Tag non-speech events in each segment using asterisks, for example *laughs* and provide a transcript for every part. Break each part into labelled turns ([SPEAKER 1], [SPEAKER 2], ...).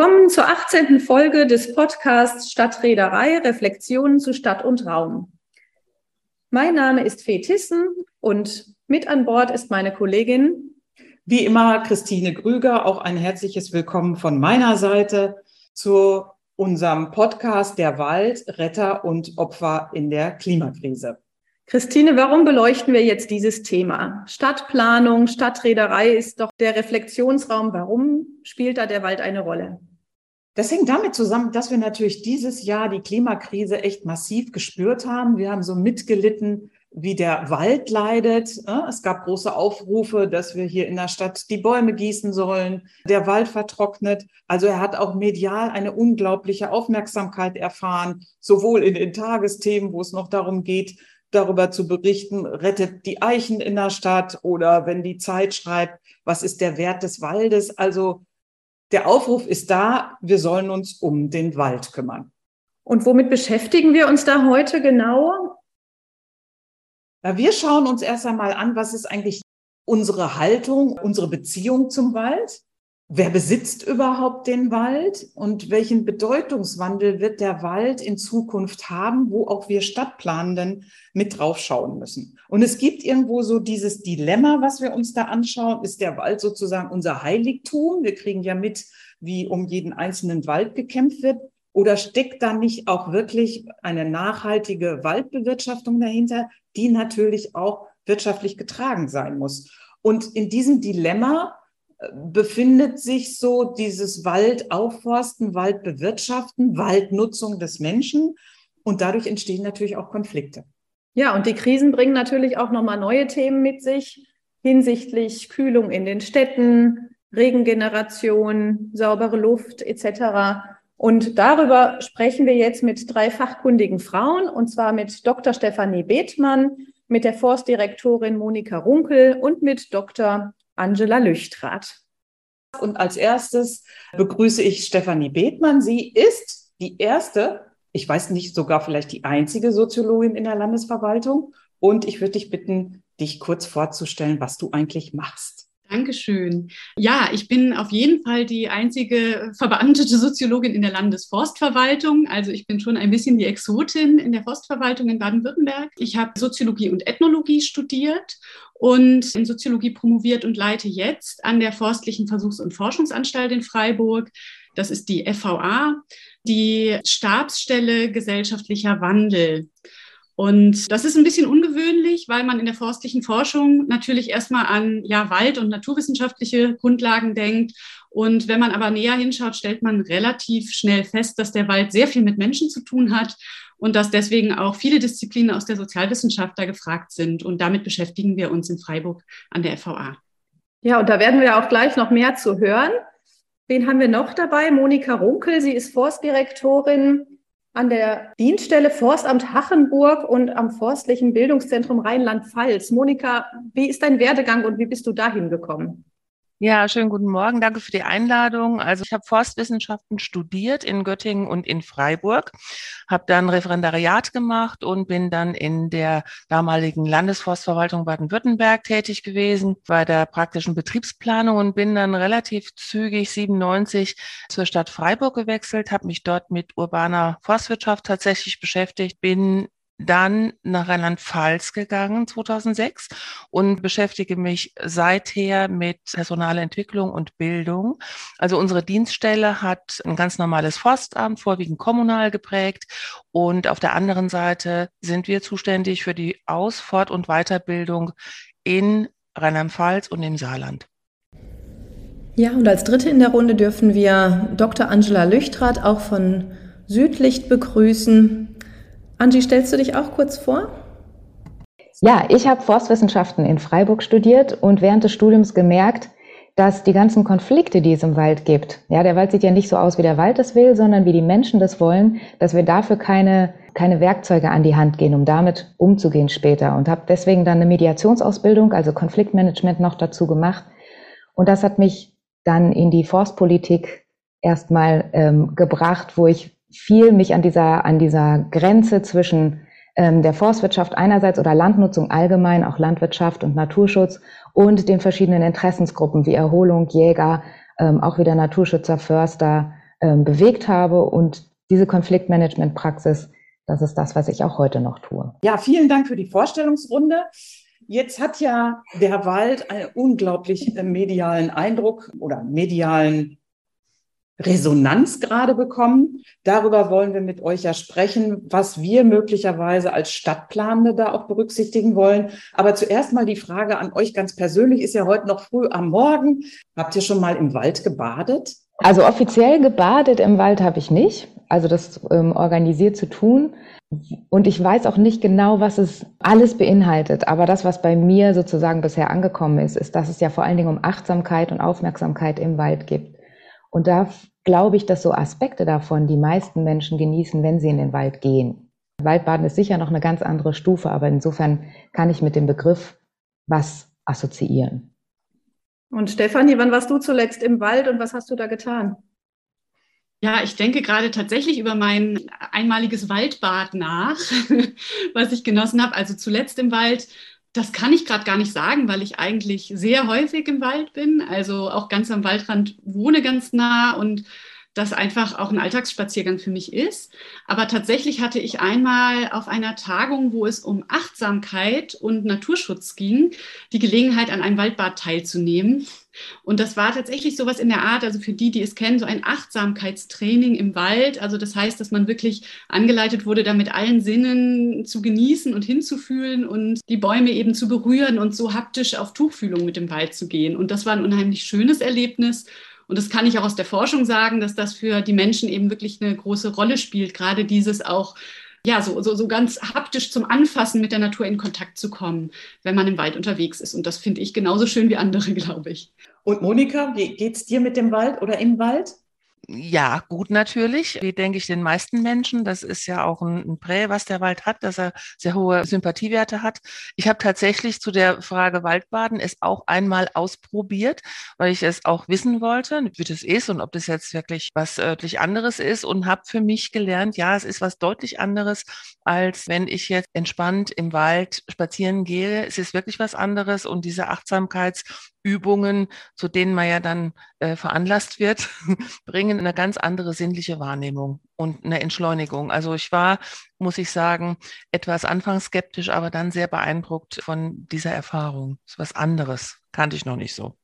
[SPEAKER 1] Willkommen zur 18. Folge des Podcasts Stadtreederei Reflexionen zu Stadt und Raum. Mein Name ist Fee Tissen und mit an Bord ist meine Kollegin.
[SPEAKER 2] Wie immer Christine Grüger, auch ein herzliches Willkommen von meiner Seite zu unserem Podcast Der Wald, Retter und Opfer in der Klimakrise.
[SPEAKER 1] Christine, warum beleuchten wir jetzt dieses Thema? Stadtplanung, Stadtreederei ist doch der Reflexionsraum. Warum spielt da der Wald eine Rolle?
[SPEAKER 2] Das hängt damit zusammen, dass wir natürlich dieses Jahr die Klimakrise echt massiv gespürt haben. Wir haben so mitgelitten, wie der Wald leidet. Es gab große Aufrufe, dass wir hier in der Stadt die Bäume gießen sollen. Der Wald vertrocknet. Also er hat auch medial eine unglaubliche Aufmerksamkeit erfahren, sowohl in den Tagesthemen, wo es noch darum geht, darüber zu berichten, rettet die Eichen in der Stadt oder wenn die Zeit schreibt, was ist der Wert des Waldes. Also der Aufruf ist da, wir sollen uns um den Wald kümmern.
[SPEAKER 1] Und womit beschäftigen wir uns da heute genau?
[SPEAKER 2] Ja, wir schauen uns erst einmal an, was ist eigentlich unsere Haltung, unsere Beziehung zum Wald. Wer besitzt überhaupt den Wald und welchen Bedeutungswandel wird der Wald in Zukunft haben, wo auch wir Stadtplanenden mit draufschauen müssen? Und es gibt irgendwo so dieses Dilemma, was wir uns da anschauen. Ist der Wald sozusagen unser Heiligtum? Wir kriegen ja mit, wie um jeden einzelnen Wald gekämpft wird. Oder steckt da nicht auch wirklich eine nachhaltige Waldbewirtschaftung dahinter, die natürlich auch wirtschaftlich getragen sein muss? Und in diesem Dilemma befindet sich so dieses Wald aufforsten, Wald bewirtschaften, Waldnutzung des Menschen. Und dadurch entstehen natürlich auch Konflikte.
[SPEAKER 1] Ja, und die Krisen bringen natürlich auch nochmal neue Themen mit sich hinsichtlich Kühlung in den Städten, Regengeneration, saubere Luft etc. Und darüber sprechen wir jetzt mit drei fachkundigen Frauen, und zwar mit Dr. Stefanie Bethmann, mit der Forstdirektorin Monika Runkel und mit Dr. Angela Lüchtrath.
[SPEAKER 2] Und als erstes begrüße ich Stefanie Bethmann. Sie ist die erste, ich weiß nicht, sogar vielleicht die einzige Soziologin in der Landesverwaltung. Und ich würde dich bitten, dich kurz vorzustellen, was du eigentlich machst.
[SPEAKER 3] Dankeschön. Ja, ich bin auf jeden Fall die einzige verbeamtete Soziologin in der Landesforstverwaltung. Also ich bin schon ein bisschen die Exotin in der Forstverwaltung in Baden-Württemberg. Ich habe Soziologie und Ethnologie studiert und in Soziologie promoviert und leite jetzt an der Forstlichen Versuchs- und Forschungsanstalt in Freiburg. Das ist die FVA, die Stabsstelle gesellschaftlicher Wandel. Und das ist ein bisschen ungewöhnlich, weil man in der forstlichen Forschung natürlich erstmal an ja, Wald- und naturwissenschaftliche Grundlagen denkt. Und wenn man aber näher hinschaut, stellt man relativ schnell fest, dass der Wald sehr viel mit Menschen zu tun hat und dass deswegen auch viele Disziplinen aus der Sozialwissenschaft da gefragt sind. Und damit beschäftigen wir uns in Freiburg an der FVA.
[SPEAKER 1] Ja, und da werden wir auch gleich noch mehr zu hören. Wen haben wir noch dabei? Monika Runkel, sie ist Forstdirektorin an der Dienststelle Forstamt Hachenburg und am Forstlichen Bildungszentrum Rheinland-Pfalz. Monika, wie ist dein Werdegang und wie bist du dahin gekommen?
[SPEAKER 4] Ja, schönen guten Morgen. Danke für die Einladung. Also ich habe Forstwissenschaften studiert in Göttingen und in Freiburg, habe dann Referendariat gemacht und bin dann in der damaligen Landesforstverwaltung Baden-Württemberg tätig gewesen bei der praktischen Betriebsplanung und bin dann relativ zügig 97 zur Stadt Freiburg gewechselt, habe mich dort mit urbaner Forstwirtschaft tatsächlich beschäftigt, bin dann nach Rheinland-Pfalz gegangen 2006 und beschäftige mich seither mit Personalentwicklung und Bildung. Also unsere Dienststelle hat ein ganz normales Forstamt, vorwiegend kommunal geprägt. Und auf der anderen Seite sind wir zuständig für die Aus-, Fort- und Weiterbildung in Rheinland-Pfalz und im Saarland.
[SPEAKER 1] Ja, und als Dritte in der Runde dürfen wir Dr. Angela Lüchtrath auch von Südlicht begrüßen. Angie, stellst du dich auch kurz vor?
[SPEAKER 5] Ja, ich habe Forstwissenschaften in Freiburg studiert und während des Studiums gemerkt, dass die ganzen Konflikte, die es im Wald gibt, ja, der Wald sieht ja nicht so aus, wie der Wald das will, sondern wie die Menschen das wollen, dass wir dafür keine, keine Werkzeuge an die Hand gehen, um damit umzugehen später. Und habe deswegen dann eine Mediationsausbildung, also Konfliktmanagement noch dazu gemacht. Und das hat mich dann in die Forstpolitik erstmal ähm, gebracht, wo ich viel mich an dieser, an dieser Grenze zwischen ähm, der Forstwirtschaft einerseits oder Landnutzung allgemein, auch Landwirtschaft und Naturschutz und den verschiedenen Interessensgruppen wie Erholung, Jäger, ähm, auch wieder Naturschützer, Förster äh, bewegt habe. Und diese Konfliktmanagement-Praxis, das ist das, was ich auch heute noch tue.
[SPEAKER 2] Ja, vielen Dank für die Vorstellungsrunde. Jetzt hat ja der Wald einen unglaublich äh, medialen Eindruck oder medialen Resonanz gerade bekommen. Darüber wollen wir mit euch ja sprechen, was wir möglicherweise als Stadtplanende da auch berücksichtigen wollen. Aber zuerst mal die Frage an euch ganz persönlich, ist ja heute noch früh am Morgen. Habt ihr schon mal im Wald gebadet?
[SPEAKER 5] Also offiziell gebadet im Wald habe ich nicht, also das ähm, organisiert zu tun. Und ich weiß auch nicht genau, was es alles beinhaltet. Aber das, was bei mir sozusagen bisher angekommen ist, ist, dass es ja vor allen Dingen um Achtsamkeit und Aufmerksamkeit im Wald gibt. Und da glaube ich, dass so Aspekte davon die meisten Menschen genießen, wenn sie in den Wald gehen. Waldbaden ist sicher noch eine ganz andere Stufe, aber insofern kann ich mit dem Begriff was assoziieren.
[SPEAKER 1] Und Stefanie, wann warst du zuletzt im Wald und was hast du da getan?
[SPEAKER 3] Ja, ich denke gerade tatsächlich über mein einmaliges Waldbad nach, *laughs* was ich genossen habe. Also zuletzt im Wald das kann ich gerade gar nicht sagen, weil ich eigentlich sehr häufig im Wald bin, also auch ganz am Waldrand wohne ganz nah und das einfach auch ein Alltagsspaziergang für mich ist. Aber tatsächlich hatte ich einmal auf einer Tagung, wo es um Achtsamkeit und Naturschutz ging, die Gelegenheit, an einem Waldbad teilzunehmen. Und das war tatsächlich sowas in der Art, also für die, die es kennen, so ein Achtsamkeitstraining im Wald. Also das heißt, dass man wirklich angeleitet wurde, da mit allen Sinnen zu genießen und hinzufühlen und die Bäume eben zu berühren und so haptisch auf Tuchfühlung mit dem Wald zu gehen. Und das war ein unheimlich schönes Erlebnis. Und das kann ich auch aus der Forschung sagen, dass das für die Menschen eben wirklich eine große Rolle spielt, gerade dieses auch ja, so, so, so ganz haptisch zum Anfassen mit der Natur in Kontakt zu kommen, wenn man im Wald unterwegs ist. Und das finde ich genauso schön wie andere, *laughs* glaube ich.
[SPEAKER 2] Und Monika, wie geht's dir mit dem Wald oder im Wald?
[SPEAKER 4] Ja, gut natürlich, wie denke ich den meisten Menschen. Das ist ja auch ein, ein Prä, was der Wald hat, dass er sehr hohe Sympathiewerte hat. Ich habe tatsächlich zu der Frage Waldbaden es auch einmal ausprobiert, weil ich es auch wissen wollte, wie das ist und ob das jetzt wirklich was örtlich anderes ist und habe für mich gelernt, ja, es ist was deutlich anderes, als wenn ich jetzt entspannt im Wald spazieren gehe. Es ist wirklich was anderes und diese Achtsamkeitsübungen, zu denen man ja dann äh, veranlasst wird, *laughs* bringen eine ganz andere sinnliche Wahrnehmung und eine Entschleunigung. Also ich war, muss ich sagen, etwas anfangs skeptisch, aber dann sehr beeindruckt von dieser Erfahrung. Das ist was anderes, kannte ich noch nicht so.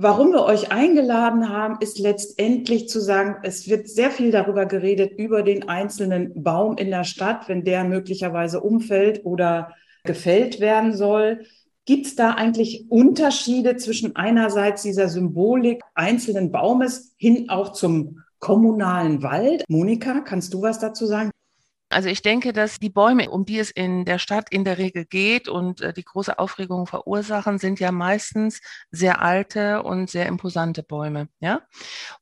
[SPEAKER 2] Warum wir euch eingeladen haben, ist letztendlich zu sagen, es wird sehr viel darüber geredet, über den einzelnen Baum in der Stadt, wenn der möglicherweise umfällt oder gefällt werden soll. Gibt es da eigentlich Unterschiede zwischen einerseits dieser Symbolik einzelnen Baumes hin auch zum kommunalen Wald? Monika, kannst du was dazu sagen?
[SPEAKER 4] Also ich denke, dass die Bäume, um die es in der Stadt in der Regel geht und äh, die große Aufregung verursachen, sind ja meistens sehr alte und sehr imposante Bäume. Ja?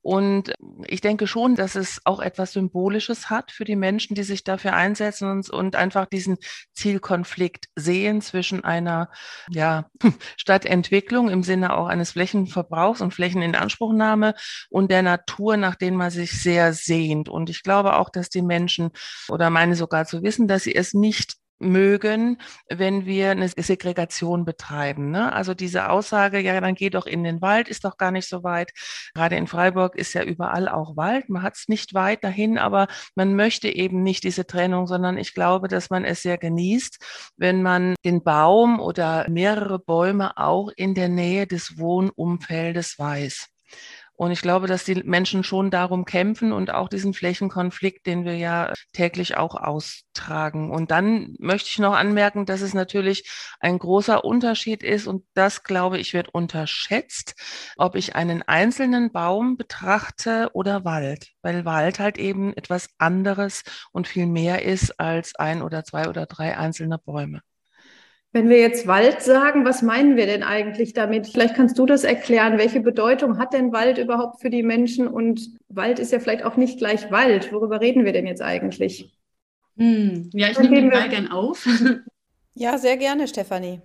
[SPEAKER 4] Und ich denke schon, dass es auch etwas Symbolisches hat für die Menschen, die sich dafür einsetzen und, und einfach diesen Zielkonflikt sehen zwischen einer ja, *laughs* Stadtentwicklung im Sinne auch eines Flächenverbrauchs und Flächeninanspruchnahme und der Natur, nach denen man sich sehr sehnt. Und ich glaube auch, dass die Menschen oder meine sogar zu wissen, dass sie es nicht mögen, wenn wir eine Segregation betreiben. Ne? Also diese Aussage, ja, dann geh doch in den Wald, ist doch gar nicht so weit. Gerade in Freiburg ist ja überall auch Wald. Man hat es nicht weit dahin, aber man möchte eben nicht diese Trennung, sondern ich glaube, dass man es sehr genießt, wenn man den Baum oder mehrere Bäume auch in der Nähe des Wohnumfeldes weiß. Und ich glaube, dass die Menschen schon darum kämpfen und auch diesen Flächenkonflikt, den wir ja täglich auch austragen. Und dann möchte ich noch anmerken, dass es natürlich ein großer Unterschied ist und das, glaube ich, wird unterschätzt, ob ich einen einzelnen Baum betrachte oder Wald, weil Wald halt eben etwas anderes und viel mehr ist als ein oder zwei oder drei einzelne Bäume.
[SPEAKER 1] Wenn wir jetzt Wald sagen, was meinen wir denn eigentlich damit? Vielleicht kannst du das erklären. Welche Bedeutung hat denn Wald überhaupt für die Menschen? Und Wald ist ja vielleicht auch nicht gleich Wald. Worüber reden wir denn jetzt eigentlich?
[SPEAKER 3] Hm. Ja, ich nehme den Ball gern auf. *laughs*
[SPEAKER 1] Ja, sehr gerne, Stefanie.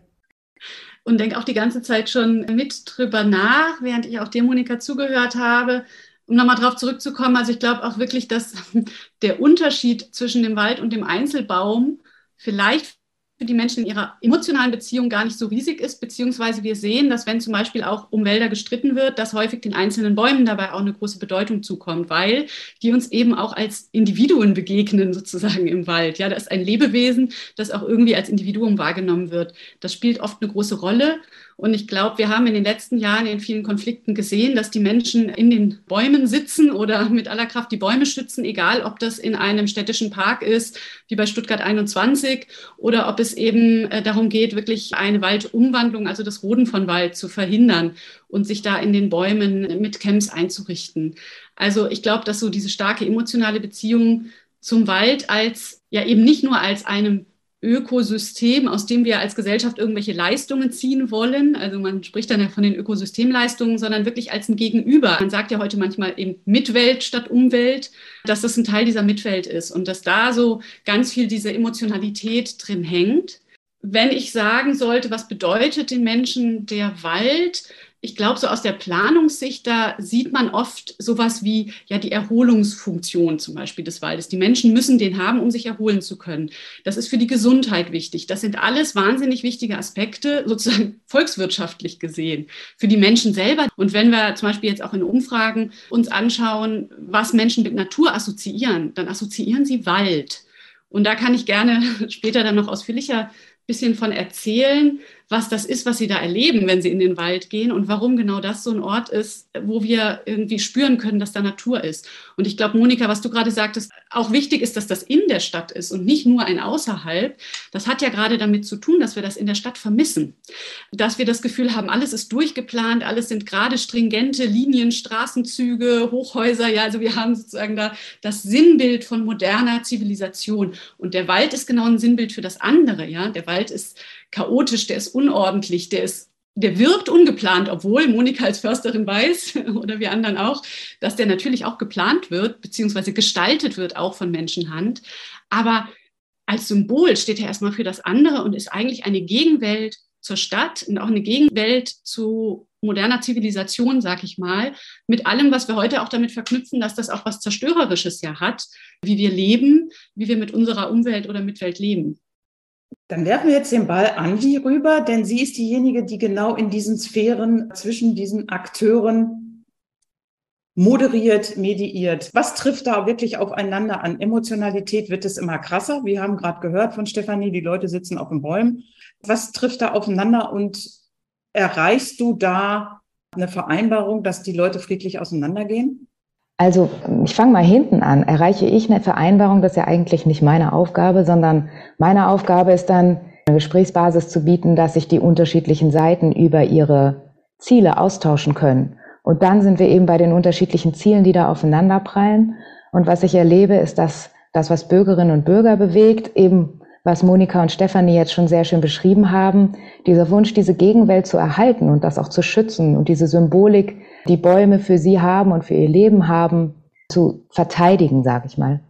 [SPEAKER 3] Und denke auch die ganze Zeit schon mit drüber nach, während ich auch dir, Monika, zugehört habe. Um nochmal darauf zurückzukommen, also ich glaube auch wirklich, dass *laughs* der Unterschied zwischen dem Wald und dem Einzelbaum vielleicht für die Menschen in ihrer emotionalen Beziehung gar nicht so riesig ist, beziehungsweise wir sehen, dass wenn zum Beispiel auch um Wälder gestritten wird, dass häufig den einzelnen Bäumen dabei auch eine große Bedeutung zukommt, weil die uns eben auch als Individuen begegnen *laughs* sozusagen im Wald. Ja, das ist ein Lebewesen, das auch irgendwie als Individuum wahrgenommen wird. Das spielt oft eine große Rolle und ich glaube, wir haben in den letzten Jahren in vielen Konflikten gesehen, dass die Menschen in den Bäumen sitzen oder mit aller Kraft die Bäume schützen, egal ob das in einem städtischen Park ist, wie bei Stuttgart 21, oder ob es eben äh, darum geht, wirklich eine Waldumwandlung, also das Roden von Wald zu verhindern und sich da in den Bäumen mit Camps einzurichten. Also ich glaube, dass so diese starke emotionale Beziehung zum Wald als ja eben nicht nur als einem Ökosystem, aus dem wir als Gesellschaft irgendwelche Leistungen ziehen wollen. Also man spricht dann ja von den Ökosystemleistungen, sondern wirklich als ein Gegenüber. Man sagt ja heute manchmal eben Mitwelt statt Umwelt, dass das ein Teil dieser Mitwelt ist und dass da so ganz viel diese Emotionalität drin hängt. Wenn ich sagen sollte, was bedeutet den Menschen der Wald, ich glaube, so aus der Planungssicht, da sieht man oft sowas wie ja die Erholungsfunktion zum Beispiel des Waldes. Die Menschen müssen den haben, um sich erholen zu können. Das ist für die Gesundheit wichtig. Das sind alles wahnsinnig wichtige Aspekte, sozusagen *laughs* volkswirtschaftlich gesehen, für die Menschen selber. Und wenn wir zum Beispiel jetzt auch in Umfragen uns anschauen, was Menschen mit Natur assoziieren, dann assoziieren sie Wald. Und da kann ich gerne *laughs* später dann noch ausführlicher bisschen von erzählen, was das ist, was sie da erleben, wenn sie in den Wald gehen und warum genau das so ein Ort ist, wo wir irgendwie spüren können, dass da Natur ist. Und ich glaube, Monika, was du gerade sagtest, auch wichtig ist, dass das in der Stadt ist und nicht nur ein Außerhalb. Das hat ja gerade damit zu tun, dass wir das in der Stadt vermissen. Dass wir das Gefühl haben, alles ist durchgeplant, alles sind gerade stringente Linien, Straßenzüge, Hochhäuser. Ja, also wir haben sozusagen da das Sinnbild von moderner Zivilisation. Und der Wald ist genau ein Sinnbild für das andere. Ja, der Wald ist chaotisch, der ist unordentlich, der ist der wirkt ungeplant, obwohl Monika als Försterin weiß *laughs* oder wir anderen auch, dass der natürlich auch geplant wird, beziehungsweise gestaltet wird, auch von Menschenhand. Aber als Symbol steht er erstmal für das andere und ist eigentlich eine Gegenwelt zur Stadt und auch eine Gegenwelt zu moderner Zivilisation, sag ich mal, mit allem, was wir heute auch damit verknüpfen, dass das auch was Zerstörerisches ja hat, wie wir leben, wie wir mit unserer Umwelt oder Mitwelt leben.
[SPEAKER 2] Dann werfen wir jetzt den Ball an die rüber, denn sie ist diejenige, die genau in diesen Sphären zwischen diesen Akteuren moderiert, mediiert. Was trifft da wirklich aufeinander an? Emotionalität wird es immer krasser. Wir haben gerade gehört von Stefanie, die Leute sitzen auf den Bäumen. Was trifft da aufeinander und erreichst du da eine Vereinbarung, dass die Leute friedlich auseinandergehen?
[SPEAKER 5] Also ich fange mal hinten an. Erreiche ich eine Vereinbarung, das ist ja eigentlich nicht meine Aufgabe, sondern meine Aufgabe ist dann, eine Gesprächsbasis zu bieten, dass sich die unterschiedlichen Seiten über ihre Ziele austauschen können. Und dann sind wir eben bei den unterschiedlichen Zielen, die da aufeinanderprallen. Und was ich erlebe, ist, dass das, was Bürgerinnen und Bürger bewegt, eben was Monika und Stefanie jetzt schon sehr schön beschrieben haben, dieser Wunsch, diese Gegenwelt zu erhalten und das auch zu schützen und diese Symbolik, die Bäume für sie haben und für ihr Leben haben, zu verteidigen, sage ich mal.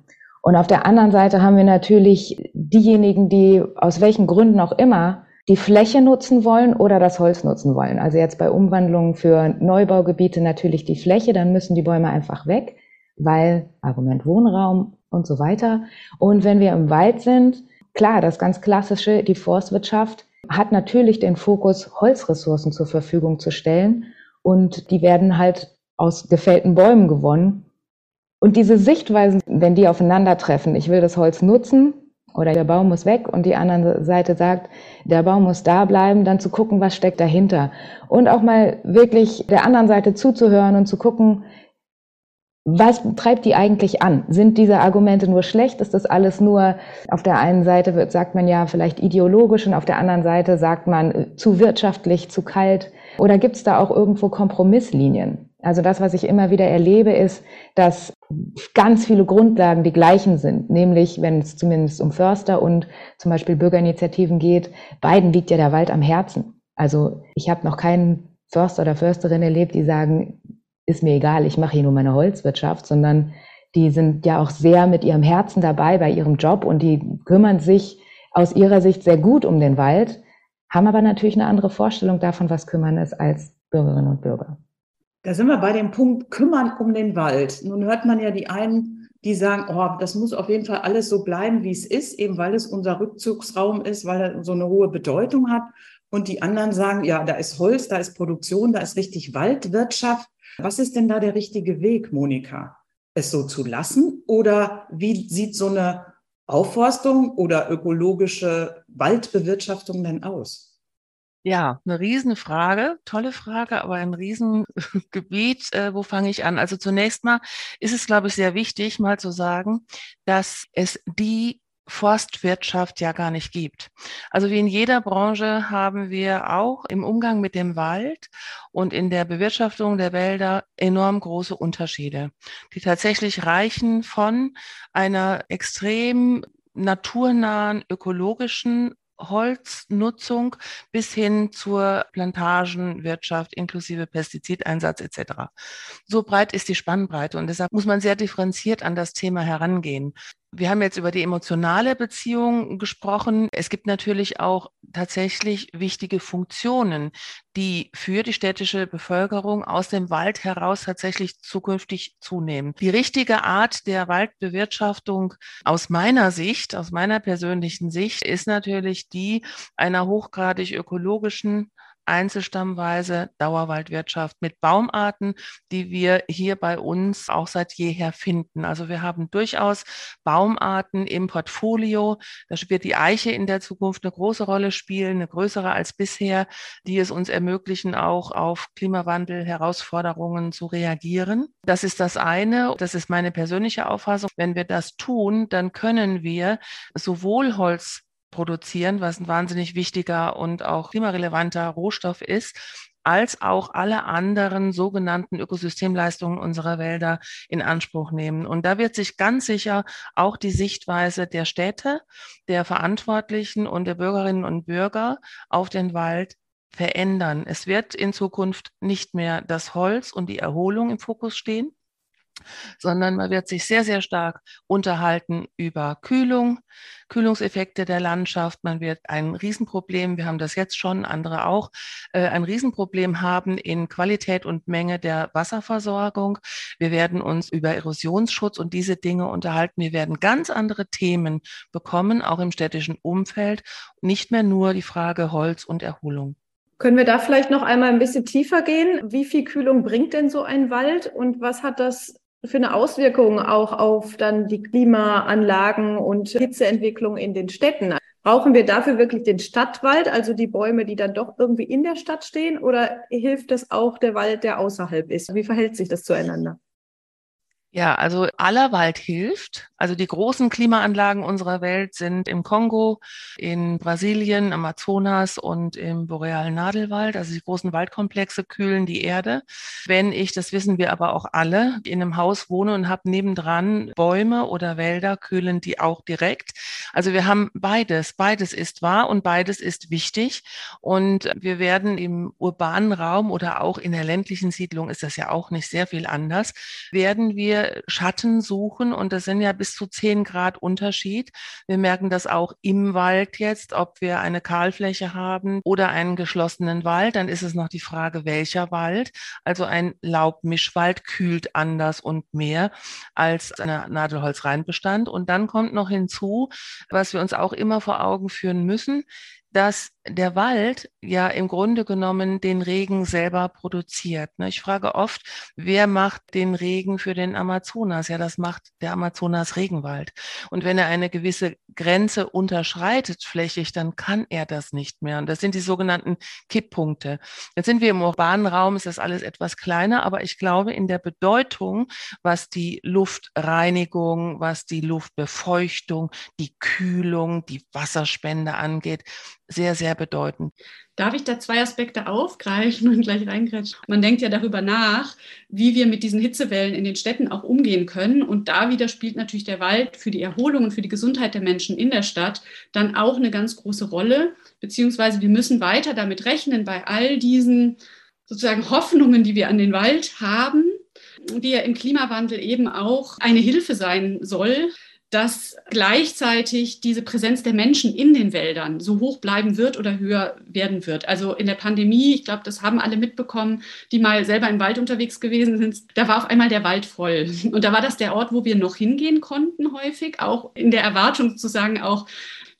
[SPEAKER 5] Und auf der anderen Seite haben wir natürlich diejenigen, die aus welchen Gründen auch immer die Fläche nutzen wollen oder das Holz nutzen wollen. Also jetzt bei Umwandlungen für Neubaugebiete natürlich die Fläche, dann müssen die Bäume einfach weg, weil Argument Wohnraum und so weiter. Und wenn wir im Wald sind, klar, das ganz klassische, die Forstwirtschaft hat natürlich den Fokus, Holzressourcen zur Verfügung zu stellen und die werden halt aus gefällten Bäumen gewonnen. Und diese Sichtweisen, wenn die aufeinandertreffen, ich will das Holz nutzen oder der Baum muss weg und die andere Seite sagt, der Baum muss da bleiben, dann zu gucken, was steckt dahinter. Und auch mal wirklich der anderen Seite zuzuhören und zu gucken, was treibt die eigentlich an? Sind diese Argumente nur schlecht? Ist das alles nur, auf der einen Seite wird, sagt man ja vielleicht ideologisch und auf der anderen Seite sagt man äh, zu wirtschaftlich, zu kalt? Oder gibt es da auch irgendwo Kompromisslinien? Also das, was ich immer wieder erlebe, ist, dass ganz viele Grundlagen die gleichen sind. Nämlich, wenn es zumindest um Förster und zum Beispiel Bürgerinitiativen geht, beiden liegt ja der Wald am Herzen. Also ich habe noch keinen Förster oder Försterin erlebt, die sagen, ist mir egal, ich mache hier nur meine Holzwirtschaft, sondern die sind ja auch sehr mit ihrem Herzen dabei bei ihrem Job und die kümmern sich aus ihrer Sicht sehr gut um den Wald haben aber natürlich eine andere Vorstellung davon, was kümmern ist als Bürgerinnen und Bürger.
[SPEAKER 2] Da sind wir bei dem Punkt kümmern um den Wald. Nun hört man ja die einen die sagen, oh, das muss auf jeden Fall alles so bleiben, wie es ist, eben weil es unser Rückzugsraum ist, weil er so eine hohe Bedeutung hat. Und die anderen sagen, ja, da ist Holz, da ist Produktion, da ist richtig Waldwirtschaft. Was ist denn da der richtige Weg, Monika? Es so zu lassen? Oder wie sieht so eine Aufforstung oder ökologische Waldbewirtschaftung denn aus?
[SPEAKER 4] Ja, eine Riesenfrage, tolle Frage, aber ein Riesengebiet. Äh, wo fange ich an? Also zunächst mal ist es, glaube ich, sehr wichtig, mal zu sagen, dass es die Forstwirtschaft ja gar nicht gibt. Also wie in jeder Branche haben wir auch im Umgang mit dem Wald und in der Bewirtschaftung der Wälder enorm große Unterschiede, die tatsächlich reichen von einer extrem naturnahen ökologischen Holznutzung bis hin zur Plantagenwirtschaft inklusive Pestizideinsatz etc. So breit ist die Spannbreite und deshalb muss man sehr differenziert an das Thema herangehen. Wir haben jetzt über die emotionale Beziehung gesprochen. Es gibt natürlich auch tatsächlich wichtige Funktionen, die für die städtische Bevölkerung aus dem Wald heraus tatsächlich zukünftig zunehmen. Die richtige Art der Waldbewirtschaftung aus meiner Sicht, aus meiner persönlichen Sicht, ist natürlich die einer hochgradig ökologischen einzelstammweise Dauerwaldwirtschaft mit Baumarten, die wir hier bei uns auch seit jeher finden. Also wir haben durchaus Baumarten im Portfolio. Da wird die Eiche in der Zukunft eine große Rolle spielen, eine größere als bisher, die es uns ermöglichen, auch auf Klimawandel Herausforderungen zu reagieren. Das ist das eine. Das ist meine persönliche Auffassung. Wenn wir das tun, dann können wir sowohl Holz produzieren, was ein wahnsinnig wichtiger und auch klimarelevanter Rohstoff ist, als auch alle anderen sogenannten Ökosystemleistungen unserer Wälder in Anspruch nehmen. Und da wird sich ganz sicher auch die Sichtweise der Städte, der Verantwortlichen und der Bürgerinnen und Bürger auf den Wald verändern. Es wird in Zukunft nicht mehr das Holz und die Erholung im Fokus stehen, sondern man wird sich sehr, sehr stark unterhalten über Kühlung, Kühlungseffekte der Landschaft. Man wird ein Riesenproblem, wir haben das jetzt schon, andere auch, äh, ein Riesenproblem haben in Qualität und Menge der Wasserversorgung. Wir werden uns über Erosionsschutz und diese Dinge unterhalten. Wir werden ganz andere Themen bekommen, auch im städtischen Umfeld, nicht mehr nur die Frage Holz und Erholung.
[SPEAKER 1] Können wir da vielleicht noch einmal ein bisschen tiefer gehen? Wie viel Kühlung bringt denn so ein Wald und was hat das für eine Auswirkung auch auf dann die Klimaanlagen und Hitzeentwicklung in den Städten? Brauchen wir dafür wirklich den Stadtwald, also die Bäume, die dann doch irgendwie in der Stadt stehen, oder hilft das auch der Wald, der außerhalb ist? Wie verhält sich das zueinander?
[SPEAKER 4] Ja, also aller Wald hilft. Also die großen Klimaanlagen unserer Welt sind im Kongo, in Brasilien, Amazonas und im borealen Nadelwald. Also die großen Waldkomplexe kühlen die Erde. Wenn ich, das wissen wir aber auch alle, in einem Haus wohne und habe nebendran Bäume oder Wälder, kühlen die auch direkt. Also wir haben beides. Beides ist wahr und beides ist wichtig. Und wir werden im urbanen Raum oder auch in der ländlichen Siedlung ist das ja auch nicht sehr viel anders, werden wir Schatten suchen und das sind ja bis zu 10 Grad Unterschied. Wir merken das auch im Wald jetzt, ob wir eine Kahlfläche haben oder einen geschlossenen Wald. Dann ist es noch die Frage, welcher Wald. Also ein Laubmischwald kühlt anders und mehr als ein Nadelholzreinbestand. Und dann kommt noch hinzu, was wir uns auch immer vor Augen führen müssen, dass der Wald ja im Grunde genommen den Regen selber produziert. Ne? Ich frage oft, wer macht den Regen für den Amazonas? Ja, das macht der Amazonas Regenwald. Und wenn er eine gewisse Grenze unterschreitet flächig, dann kann er das nicht mehr. Und das sind die sogenannten Kipppunkte. Jetzt sind wir im urbanen Raum, ist das alles etwas kleiner, aber ich glaube, in der Bedeutung, was die Luftreinigung, was die Luftbefeuchtung, die Kühlung, die Wasserspende angeht, sehr, sehr bedeutend.
[SPEAKER 3] Darf ich da zwei Aspekte aufgreifen und gleich reingrätschen? Man denkt ja darüber nach, wie wir mit diesen Hitzewellen in den Städten auch umgehen können. Und da wieder spielt natürlich der Wald für die Erholung und für die Gesundheit der Menschen in der Stadt dann auch eine ganz große Rolle. Beziehungsweise wir müssen weiter damit rechnen, bei all diesen sozusagen Hoffnungen, die wir an den Wald haben, die ja im Klimawandel eben auch eine Hilfe sein soll, dass gleichzeitig diese Präsenz der Menschen in den Wäldern so hoch bleiben wird oder höher werden wird. Also in der Pandemie, ich glaube, das haben alle mitbekommen, die mal selber im Wald unterwegs gewesen sind, da war auf einmal der Wald voll. Und da war das der Ort, wo wir noch hingehen konnten häufig, auch in der Erwartung sozusagen auch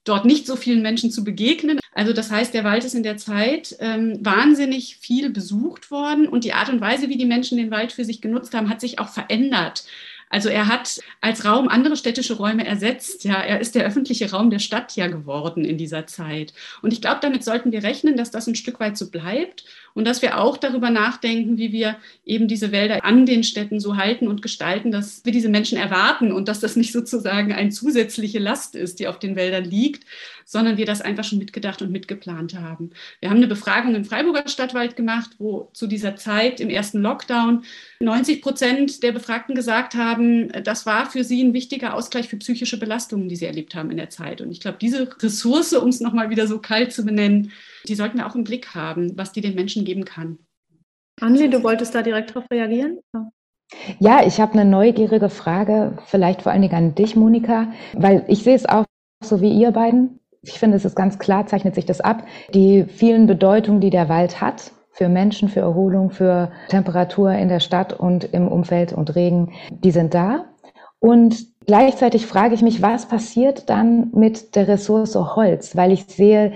[SPEAKER 3] dort nicht so vielen Menschen zu begegnen. Also das heißt, der Wald ist in der Zeit ähm, wahnsinnig viel besucht worden und die Art und Weise, wie die Menschen den Wald für sich genutzt haben, hat sich auch verändert. Also er hat als Raum andere städtische Räume ersetzt. Ja, er ist der öffentliche Raum der Stadt ja geworden in dieser Zeit. Und ich glaube, damit sollten wir rechnen, dass das ein Stück weit so bleibt und dass wir auch darüber nachdenken, wie wir eben diese Wälder an den Städten so halten und gestalten, dass wir diese Menschen erwarten und dass das nicht sozusagen eine zusätzliche Last ist, die auf den Wäldern liegt, sondern wir das einfach schon mitgedacht und mitgeplant haben. Wir haben eine Befragung im Freiburger Stadtwald gemacht, wo zu dieser Zeit im ersten Lockdown 90 Prozent der Befragten gesagt haben, das war für sie ein wichtiger Ausgleich für psychische Belastungen, die sie erlebt haben in der Zeit. Und ich glaube, diese Ressource, um es nochmal wieder so kalt zu benennen, die sollten wir auch im Blick haben, was die den Menschen geben kann.
[SPEAKER 1] Anli, du wolltest da direkt darauf reagieren?
[SPEAKER 5] Ja, ich habe eine neugierige Frage, vielleicht vor allen Dingen an dich, Monika, weil ich sehe es auch so wie ihr beiden ich finde, es ist ganz klar, zeichnet sich das ab, die vielen Bedeutungen, die der Wald hat für Menschen, für Erholung, für Temperatur in der Stadt und im Umfeld und Regen, die sind da. Und gleichzeitig frage ich mich, was passiert dann mit der Ressource Holz? Weil ich sehe,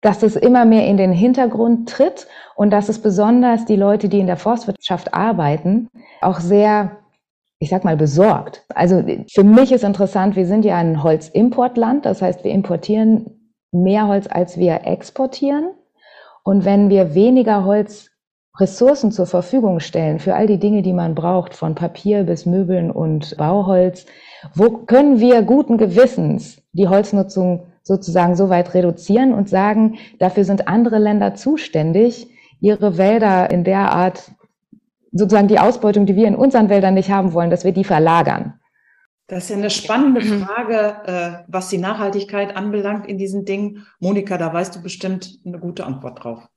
[SPEAKER 5] dass es immer mehr in den Hintergrund tritt und dass es besonders die Leute, die in der Forstwirtschaft arbeiten, auch sehr ich sag mal, besorgt. Also für mich ist interessant, wir sind ja ein Holzimportland, das heißt, wir importieren mehr Holz, als wir exportieren. Und wenn wir weniger Holzressourcen zur Verfügung stellen für all die Dinge, die man braucht, von Papier bis Möbeln und Bauholz, wo können wir guten Gewissens die Holznutzung sozusagen so weit reduzieren und sagen, dafür sind andere Länder zuständig, ihre Wälder in der Art sozusagen die Ausbeutung, die wir in unseren Wäldern nicht haben wollen, dass wir die verlagern.
[SPEAKER 2] Das ist ja eine spannende mhm. Frage, äh, was die Nachhaltigkeit anbelangt in diesen Dingen. Monika, da weißt du bestimmt eine gute Antwort drauf.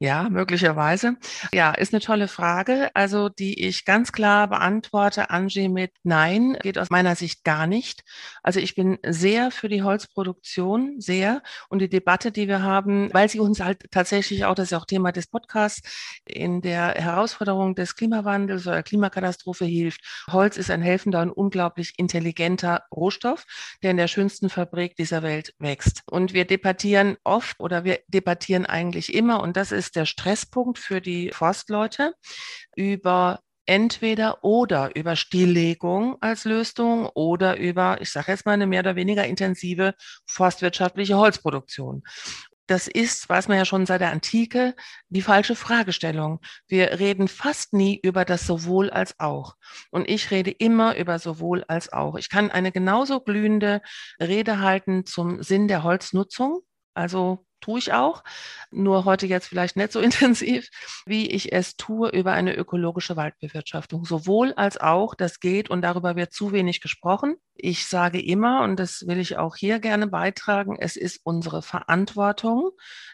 [SPEAKER 4] Ja, möglicherweise. Ja, ist eine tolle Frage. Also, die ich ganz klar beantworte, Angie, mit Nein, geht aus meiner Sicht gar nicht. Also, ich bin sehr für die Holzproduktion, sehr. Und die Debatte, die wir haben, weil sie uns halt tatsächlich auch, das ist ja auch Thema des Podcasts, in der Herausforderung des Klimawandels oder Klimakatastrophe hilft. Holz ist ein helfender und unglaublich intelligenter Rohstoff, der in der schönsten Fabrik dieser Welt wächst. Und wir debattieren oft oder wir debattieren eigentlich immer, und das ist ist der Stresspunkt für die Forstleute über entweder oder über Stilllegung als Lösung oder über, ich sage jetzt mal, eine mehr oder weniger intensive forstwirtschaftliche Holzproduktion. Das ist, weiß man ja schon seit der Antike, die falsche Fragestellung. Wir reden fast nie über das sowohl als auch. Und ich rede immer über sowohl als auch. Ich kann eine genauso glühende Rede halten zum Sinn der Holznutzung. Also tue ich auch, nur heute jetzt vielleicht nicht so *laughs* intensiv, wie ich es tue über eine ökologische Waldbewirtschaftung. Sowohl als auch, das geht und darüber wird zu wenig gesprochen. Ich sage immer, und das will ich auch hier gerne beitragen, es ist unsere Verantwortung,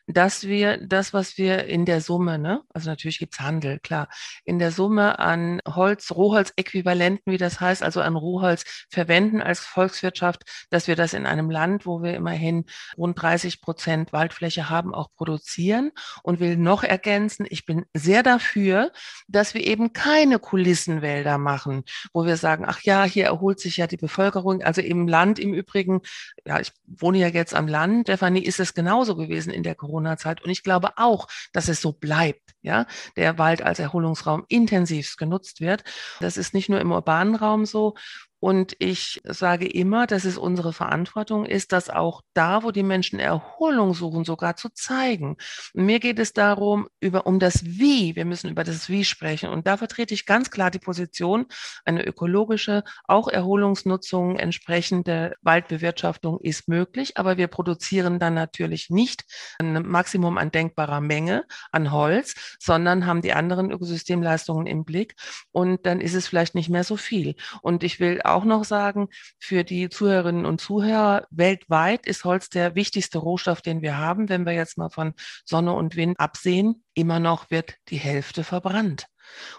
[SPEAKER 4] dass wir das, was wir in der Summe, ne, also natürlich gibt's Handel, klar, in der Summe an Holz, Rohholzäquivalenten, wie das heißt, also an Rohholz verwenden als Volkswirtschaft, dass wir das in einem Land, wo wir immerhin rund 30 Prozent Waldfläche haben, auch produzieren und will noch ergänzen, ich bin sehr dafür, dass wir eben keine Kulissenwälder machen, wo wir sagen, ach ja, hier erholt sich ja die Bevölkerung Bevölkerung, also im Land im Übrigen, ja, ich wohne ja jetzt am Land, Stefanie, ist es genauso gewesen in der Corona-Zeit. Und ich glaube auch, dass es so bleibt, ja, der Wald als Erholungsraum intensivst genutzt wird. Das ist nicht nur im urbanen Raum so. Und ich sage immer, dass es unsere Verantwortung ist, das auch da, wo die Menschen Erholung suchen, sogar zu zeigen. Mir geht es darum, über, um das Wie. Wir müssen über das Wie sprechen. Und da vertrete ich ganz klar die Position, eine ökologische, auch Erholungsnutzung entsprechende Waldbewirtschaftung ist möglich. Aber wir produzieren dann natürlich nicht ein Maximum an denkbarer Menge an Holz, sondern haben die anderen Ökosystemleistungen im Blick. Und dann ist es vielleicht nicht mehr so viel. Und ich will auch noch sagen, für die Zuhörerinnen und Zuhörer, weltweit ist Holz der wichtigste Rohstoff, den wir haben. Wenn wir jetzt mal von Sonne und Wind absehen, immer noch wird die Hälfte verbrannt.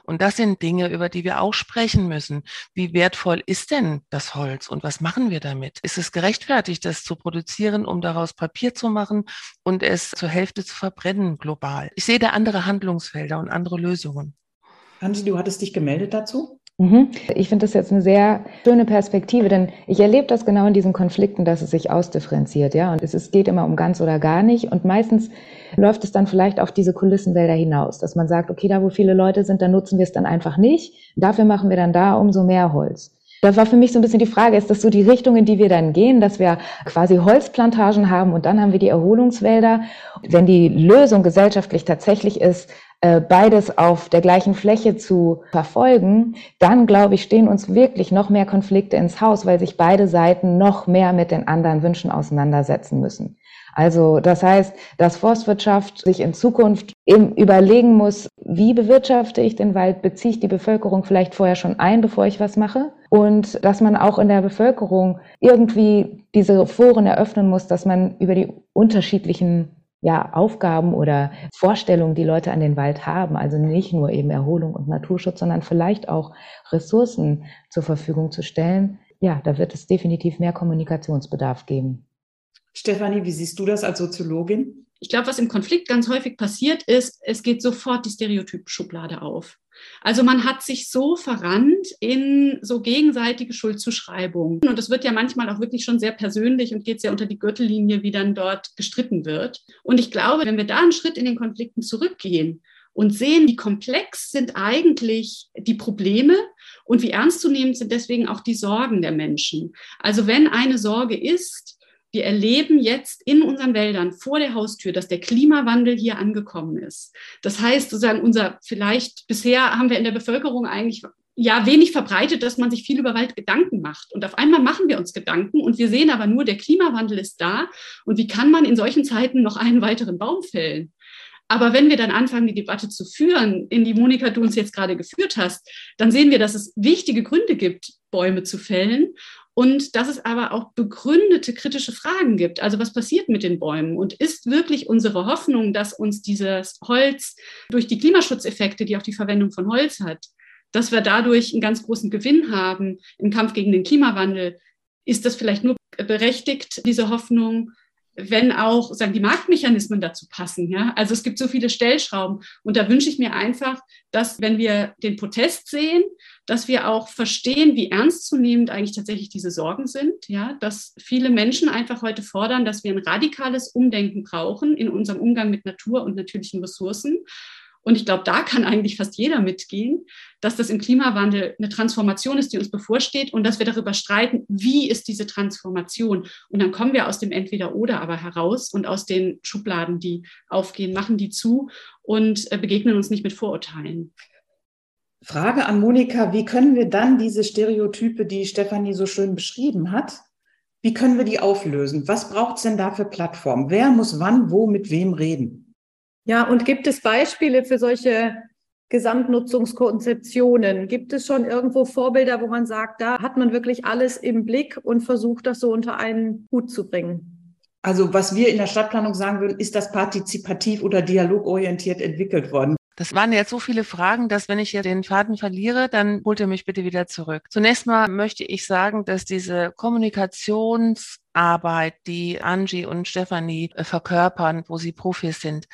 [SPEAKER 4] Und das sind Dinge, über die wir auch sprechen müssen. Wie wertvoll ist denn das Holz und was machen wir damit? Ist es gerechtfertigt, das zu produzieren, um daraus Papier zu machen und es zur Hälfte zu verbrennen global? Ich sehe da andere Handlungsfelder und andere Lösungen.
[SPEAKER 2] Angie, du hattest dich gemeldet dazu?
[SPEAKER 5] Mhm. Ich finde das jetzt eine sehr schöne Perspektive, denn ich erlebe das genau in diesen Konflikten, dass es sich ausdifferenziert, ja. Und es, es geht immer um ganz oder gar nicht. Und meistens läuft es dann vielleicht auf diese Kulissenwälder hinaus, dass man sagt, okay, da wo viele Leute sind, da nutzen wir es dann einfach nicht. Dafür machen wir dann da umso mehr Holz. Da war für mich so ein bisschen die Frage, ist das so die Richtung, in die wir dann gehen, dass wir quasi Holzplantagen haben und dann haben wir die Erholungswälder? Wenn die Lösung gesellschaftlich tatsächlich ist, beides auf der gleichen Fläche zu verfolgen, dann glaube ich, stehen uns wirklich noch mehr Konflikte ins Haus, weil sich beide Seiten noch mehr mit den anderen Wünschen auseinandersetzen müssen. Also das heißt, dass Forstwirtschaft sich in Zukunft eben überlegen muss, wie bewirtschafte ich den Wald, beziehe ich die Bevölkerung vielleicht vorher schon ein, bevor ich was mache. Und dass man auch in der Bevölkerung irgendwie diese Foren eröffnen muss, dass man über die unterschiedlichen ja, Aufgaben oder Vorstellungen, die Leute an den Wald haben, also nicht nur eben Erholung und Naturschutz, sondern vielleicht auch Ressourcen zur Verfügung zu stellen, ja, da wird es definitiv mehr Kommunikationsbedarf geben.
[SPEAKER 2] Stefanie, wie siehst du das als Soziologin?
[SPEAKER 3] Ich glaube, was im Konflikt ganz häufig passiert ist, es geht sofort die Stereotypschublade auf. Also man hat sich so verrannt in so gegenseitige Schuldzuschreibungen. Und es wird ja manchmal auch wirklich schon sehr persönlich und geht sehr unter die Gürtellinie, wie dann dort gestritten wird. Und ich glaube, wenn wir da einen Schritt in den Konflikten zurückgehen und sehen, wie komplex sind eigentlich die Probleme und wie ernstzunehmend sind deswegen auch die Sorgen der Menschen. Also wenn eine Sorge ist, wir erleben jetzt in unseren Wäldern vor der Haustür, dass der Klimawandel hier angekommen ist. Das heißt, sozusagen unser, vielleicht bisher haben wir in der Bevölkerung eigentlich ja wenig verbreitet, dass man sich viel über Wald Gedanken macht. Und auf einmal machen wir uns Gedanken und wir sehen aber nur, der Klimawandel ist da. Und wie kann man in solchen Zeiten noch einen weiteren Baum fällen? Aber wenn wir dann anfangen, die Debatte zu führen, in die Monika du uns jetzt gerade geführt hast, dann sehen wir, dass es wichtige Gründe gibt, Bäume zu fällen und dass es aber auch begründete kritische Fragen gibt. Also was passiert mit den Bäumen? Und ist wirklich unsere Hoffnung, dass uns dieses Holz durch die Klimaschutzeffekte, die auch die Verwendung von Holz hat, dass wir dadurch einen ganz großen Gewinn haben im Kampf gegen den Klimawandel, ist das vielleicht nur berechtigt, diese Hoffnung, wenn auch sagen die Marktmechanismen dazu passen. Ja? Also es gibt so viele Stellschrauben und da wünsche ich mir einfach, dass wenn wir den Protest sehen, dass wir auch verstehen, wie ernstzunehmend eigentlich tatsächlich diese Sorgen sind. Ja, dass viele Menschen einfach heute fordern, dass wir ein radikales Umdenken brauchen in unserem Umgang mit Natur und natürlichen Ressourcen. Und ich glaube, da kann eigentlich fast jeder mitgehen, dass das im Klimawandel eine Transformation ist, die uns bevorsteht und dass wir darüber streiten, wie ist diese Transformation. Und dann kommen wir aus dem Entweder-Oder aber heraus und aus den Schubladen, die aufgehen, machen die zu und äh, begegnen uns nicht mit Vorurteilen.
[SPEAKER 2] Frage an Monika, wie können wir dann diese Stereotype, die Stefanie so schön beschrieben hat, wie können wir die auflösen? Was braucht es denn da für Plattformen? Wer muss wann, wo, mit wem reden?
[SPEAKER 1] Ja, und gibt es Beispiele für solche Gesamtnutzungskonzeptionen? Gibt es schon irgendwo Vorbilder, wo man sagt, da hat man wirklich alles im Blick und versucht, das so unter einen Hut zu bringen?
[SPEAKER 2] Also was wir in der Stadtplanung sagen würden, ist das partizipativ oder dialogorientiert entwickelt worden?
[SPEAKER 4] Das waren jetzt so viele Fragen, dass wenn ich hier den Faden verliere, dann holt ihr mich bitte wieder zurück. Zunächst mal möchte ich sagen, dass diese Kommunikationsarbeit, die Angie und Stefanie äh, verkörpern, wo sie Profis sind,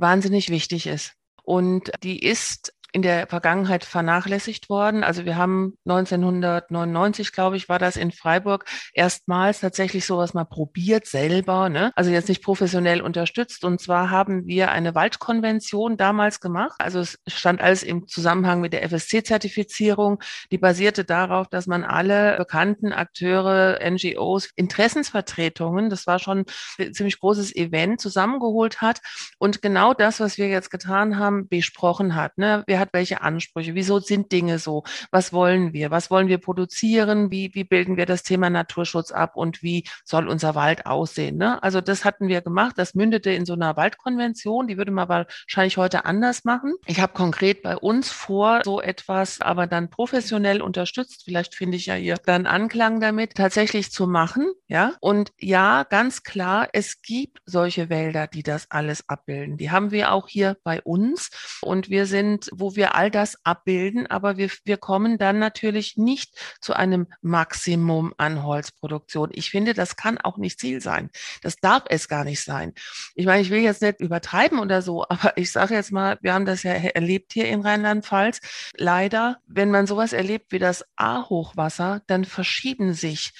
[SPEAKER 4] wahnsinnig wichtig ist. Und die ist in der Vergangenheit vernachlässigt worden. Also wir haben 1999, glaube ich, war das in Freiburg erstmals tatsächlich sowas mal probiert selber, ne? also jetzt nicht professionell unterstützt. Und zwar haben wir eine Waldkonvention damals gemacht. Also es stand alles im Zusammenhang mit der FSC-Zertifizierung. Die basierte darauf, dass man alle bekannten Akteure, NGOs, Interessensvertretungen, das war schon ein ziemlich großes Event, zusammengeholt hat und genau das, was wir jetzt getan haben, besprochen hat. Ne? Wir hat welche Ansprüche, wieso sind Dinge so, was wollen wir, was wollen wir produzieren, wie, wie bilden wir das Thema Naturschutz ab und wie soll unser Wald aussehen. Ne? Also das hatten wir gemacht, das mündete in so einer Waldkonvention, die würde man wahrscheinlich heute anders machen. Ich habe konkret bei uns vor, so etwas aber dann professionell unterstützt, vielleicht finde ich ja hier dann Anklang damit, tatsächlich zu machen. Ja, und ja, ganz klar, es gibt solche Wälder, die das alles abbilden. Die haben wir auch hier bei uns und wir sind, wo wo wir all das abbilden, aber wir, wir kommen dann natürlich nicht zu einem Maximum an Holzproduktion. Ich finde, das kann auch nicht Ziel sein. Das darf es gar nicht sein. Ich meine, ich will jetzt nicht übertreiben oder so, *laughs* aber ich sage jetzt mal, wir haben das ja erlebt hier in Rheinland-Pfalz. Leider, wenn man sowas erlebt wie das A-Hochwasser, dann verschieben sich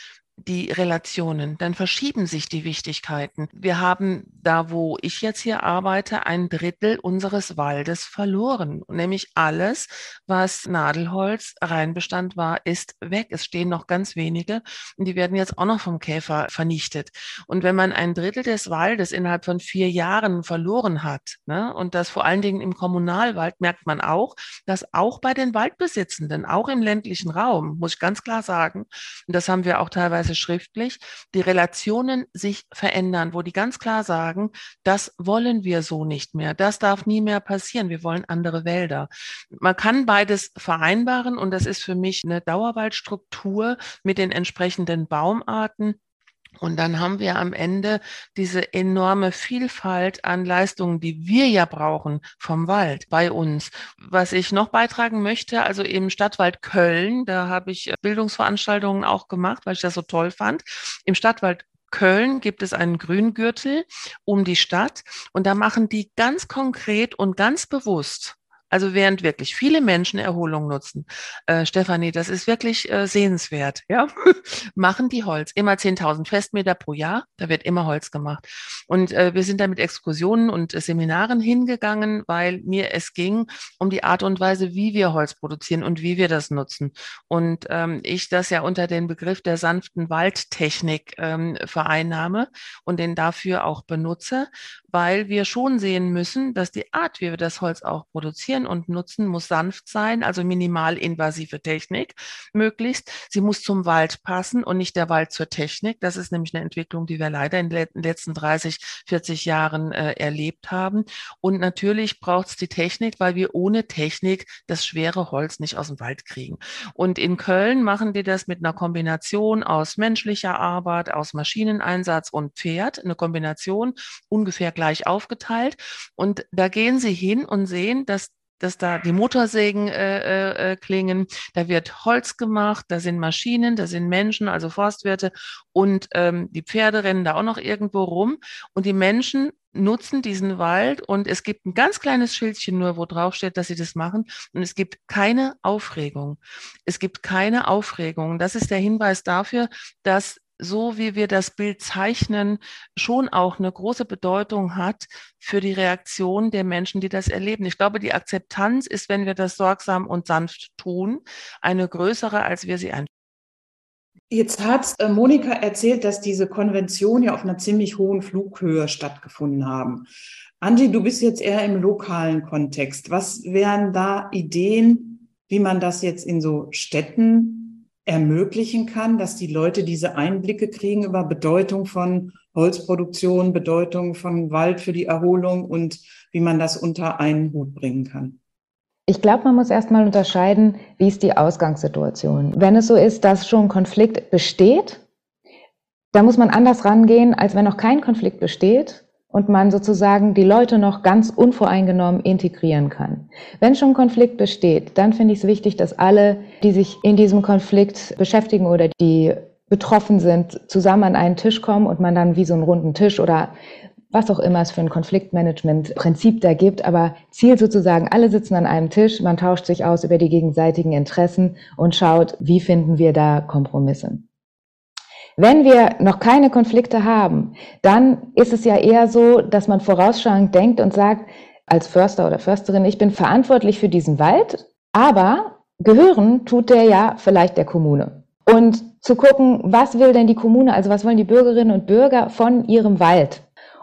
[SPEAKER 4] die Relationen, dann verschieben sich die Wichtigkeiten. Wir haben da, wo ich jetzt hier arbeite, ein Drittel unseres Waldes verloren. Nämlich alles, was Nadelholz Reinbestand war, ist weg. Es stehen noch ganz wenige und die werden jetzt auch noch vom Käfer vernichtet. Und wenn man ein Drittel des Waldes innerhalb von vier Jahren verloren hat, ne, und das vor allen Dingen im Kommunalwald, merkt man auch, dass auch bei den Waldbesitzenden, auch im ländlichen Raum, muss ich ganz klar sagen, und das haben wir auch teilweise teilweise schriftlich, die Relationen sich verändern, wo die ganz klar sagen, das wollen wir so nicht mehr, das darf nie mehr passieren, wir wollen andere Wälder. Man kann beides vereinbaren und das ist für mich eine Dauerwaldstruktur mit den entsprechenden Baumarten und dann haben wir am Ende diese enorme Vielfalt an Leistungen, die wir ja brauchen vom Wald bei uns. Was ich noch beitragen möchte, also im Stadtwald Köln, da habe ich Bildungsveranstaltungen auch gemacht, weil ich das so toll fand. Im Stadtwald Köln gibt es einen Grüngürtel um die Stadt und da machen die ganz konkret und ganz bewusst also während wirklich viele Menschen Erholung nutzen, äh, Stefanie, das ist wirklich äh, sehenswert, ja, *laughs* machen die Holz. Immer 10.000 Festmeter pro Jahr, da wird immer Holz gemacht. Und äh, wir sind da mit Exkursionen und äh, Seminaren hingegangen, weil mir es ging um die Art und Weise, wie wir Holz produzieren und wie wir das nutzen. Und ähm, ich das ja unter den Begriff der sanften Waldtechnik ähm, vereinnahme und den dafür auch benutze, weil wir schon sehen müssen, dass die Art, wie wir das Holz auch produzieren und nutzen, muss sanft sein, also minimal invasive Technik möglichst. Sie muss zum Wald passen und nicht der Wald zur Technik. Das ist nämlich eine Entwicklung, die wir leider in den letzten 30, 40 Jahren äh, erlebt haben. Und natürlich braucht es die Technik, weil wir ohne Technik das schwere Holz nicht aus dem Wald kriegen. Und in Köln machen die das mit einer Kombination aus menschlicher Arbeit, aus Maschineneinsatz und Pferd, eine Kombination ungefähr gleich aufgeteilt. Und da gehen Sie hin und sehen, dass dass da die Motorsägen äh, äh, äh, klingen, da wird Holz gemacht, da sind Maschinen, da sind Menschen, also Forstwirte. Und ähm, die Pferde rennen da auch noch irgendwo rum. Und die Menschen nutzen diesen Wald. Und es gibt ein ganz kleines Schildchen nur, wo drauf steht, dass sie das machen. Und es gibt keine Aufregung. Es gibt keine Aufregung. Das ist der Hinweis dafür, dass so wie wir das Bild zeichnen, schon auch eine große Bedeutung hat für die Reaktion der Menschen, die das erleben. Ich glaube, die Akzeptanz ist, wenn wir das sorgsam und sanft tun, eine größere, als wir sie ein.
[SPEAKER 2] Jetzt hat äh, Monika erzählt, dass diese Konvention ja auf einer ziemlich hohen Flughöhe stattgefunden haben. Angie, du bist jetzt eher im lokalen Kontext. Was wären da Ideen, wie man das jetzt in so Städten ermöglichen kann, dass die Leute diese Einblicke kriegen über Bedeutung von Holzproduktion, Bedeutung von Wald für die Erholung und wie man das unter einen Hut bringen kann.
[SPEAKER 5] Ich glaube, man muss erstmal unterscheiden, wie ist die Ausgangssituation. Wenn es so ist, dass schon Konflikt besteht, da muss man anders rangehen, als wenn noch kein Konflikt besteht und man sozusagen die Leute noch ganz unvoreingenommen integrieren kann. Wenn schon Konflikt besteht, dann finde ich es wichtig, dass alle, die sich in diesem Konflikt beschäftigen oder die betroffen sind, zusammen an einen Tisch kommen und man dann wie so einen runden Tisch oder was auch immer es für ein Konfliktmanagement-Prinzip da gibt, aber Ziel sozusagen, alle sitzen an einem Tisch, man tauscht sich aus über die gegenseitigen Interessen und schaut, wie finden wir da Kompromisse. Wenn wir noch keine Konflikte haben, dann ist es ja eher so, dass man vorausschauend denkt und sagt, als Förster oder Försterin, ich bin verantwortlich für diesen Wald, aber gehören tut der ja vielleicht der Kommune. Und zu gucken, was will denn die Kommune, also was wollen die Bürgerinnen und Bürger von ihrem Wald?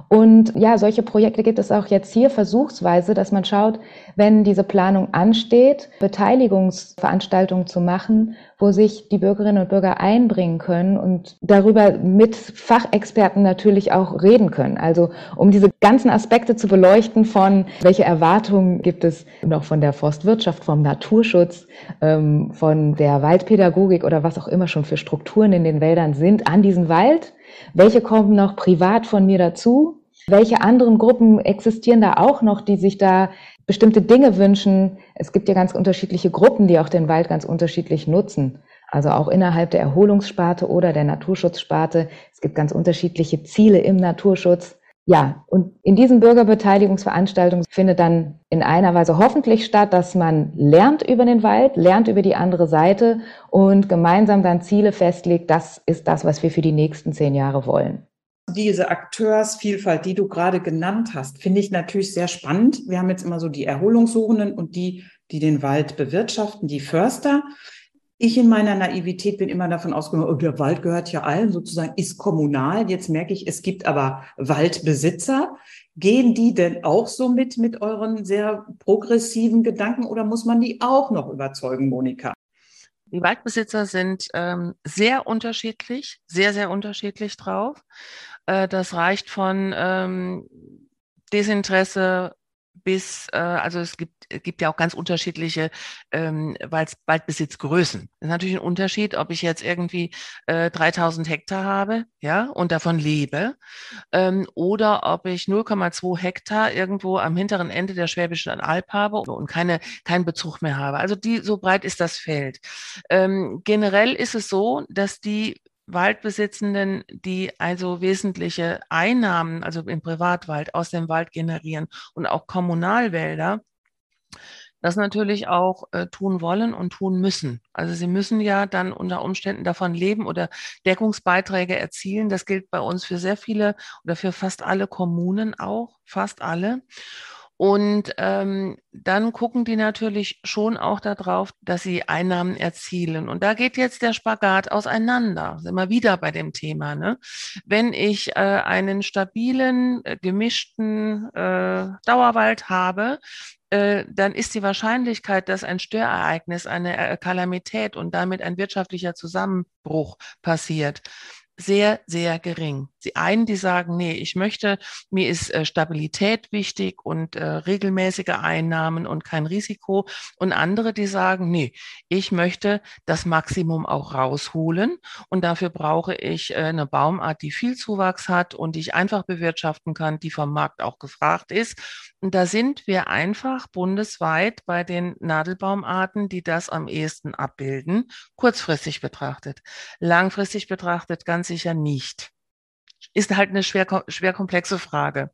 [SPEAKER 5] Und ja, solche Projekte gibt es auch jetzt hier versuchsweise, dass man schaut, wenn diese Planung ansteht, Beteiligungsveranstaltungen zu machen, wo sich die Bürgerinnen und Bürger einbringen können und darüber mit Fachexperten natürlich auch reden können. Also um diese ganzen Aspekte zu beleuchten von, welche Erwartungen gibt es noch von der Forstwirtschaft, vom Naturschutz, ähm, von der Waldpädagogik oder was auch immer schon für Strukturen in den Wäldern sind an diesen Wald. Welche kommen noch privat von mir dazu? Welche anderen Gruppen existieren da auch noch, die sich da bestimmte Dinge wünschen. Es gibt ja ganz unterschiedliche Gruppen, die auch den Wald ganz unterschiedlich nutzen. Also auch innerhalb der Erholungssparte oder der Naturschutzsparte. Es gibt ganz unterschiedliche Ziele im Naturschutz. Ja, und in diesen Bürgerbeteiligungsveranstaltungen findet dann in einer Weise hoffentlich statt, dass man lernt über den Wald, lernt über die andere Seite und gemeinsam dann Ziele festlegt. Das ist das, was wir für die nächsten zehn Jahre wollen.
[SPEAKER 2] Diese Akteursvielfalt, die du gerade genannt hast, finde ich natürlich sehr spannend. Wir haben jetzt immer so die Erholungssuchenden und die, die den Wald bewirtschaften, die Förster. Ich in meiner Naivität bin immer davon ausgegangen, oh, der Wald gehört ja allen, sozusagen ist kommunal. Jetzt merke ich, es gibt aber Waldbesitzer. Gehen die denn auch so mit, mit euren sehr progressiven Gedanken oder muss man die auch noch überzeugen, Monika?
[SPEAKER 4] Die Waldbesitzer sind ähm, sehr unterschiedlich, sehr, sehr unterschiedlich drauf. Äh, das reicht von ähm, Desinteresse bis, äh, also es gibt, es gibt ja auch ganz unterschiedliche ähm, Wald, Waldbesitzgrößen. Das ist natürlich ein Unterschied, ob ich jetzt irgendwie äh, 3000 Hektar habe, ja, und davon lebe, ähm, oder ob ich 0,2 Hektar irgendwo am hinteren Ende der Schwäbischen Alb habe und keine, keinen Bezug mehr habe. Also die, so breit ist das Feld. Ähm, generell ist es so, dass die Waldbesitzenden, die also wesentliche Einnahmen, also im Privatwald aus dem Wald generieren und auch Kommunalwälder, das natürlich auch äh, tun wollen und tun müssen. Also sie müssen ja dann unter Umständen davon leben oder Deckungsbeiträge erzielen. Das gilt bei uns für sehr viele oder für fast alle Kommunen auch, fast alle. Und ähm, dann gucken die natürlich schon auch darauf, dass sie Einnahmen erzielen. Und da geht jetzt der Spagat auseinander. Wir wieder bei dem Thema. Ne? Wenn ich äh, einen stabilen, äh, gemischten äh, Dauerwald habe, äh, dann ist die Wahrscheinlichkeit, dass ein Störereignis, eine äh, Kalamität und damit ein wirtschaftlicher Zusammenbruch passiert, sehr, sehr gering. Die einen, die sagen, nee, ich möchte, mir ist äh, Stabilität wichtig und äh, regelmäßige Einnahmen und kein Risiko. Und andere, die sagen, nee, ich möchte das Maximum auch rausholen und dafür brauche ich äh, eine Baumart, die viel Zuwachs hat und die ich einfach bewirtschaften kann, die vom Markt auch gefragt ist. Und da sind wir einfach bundesweit bei den Nadelbaumarten, die das am ehesten abbilden, kurzfristig betrachtet. Langfristig betrachtet ganz sicher nicht ist halt eine schwer, schwer komplexe Frage.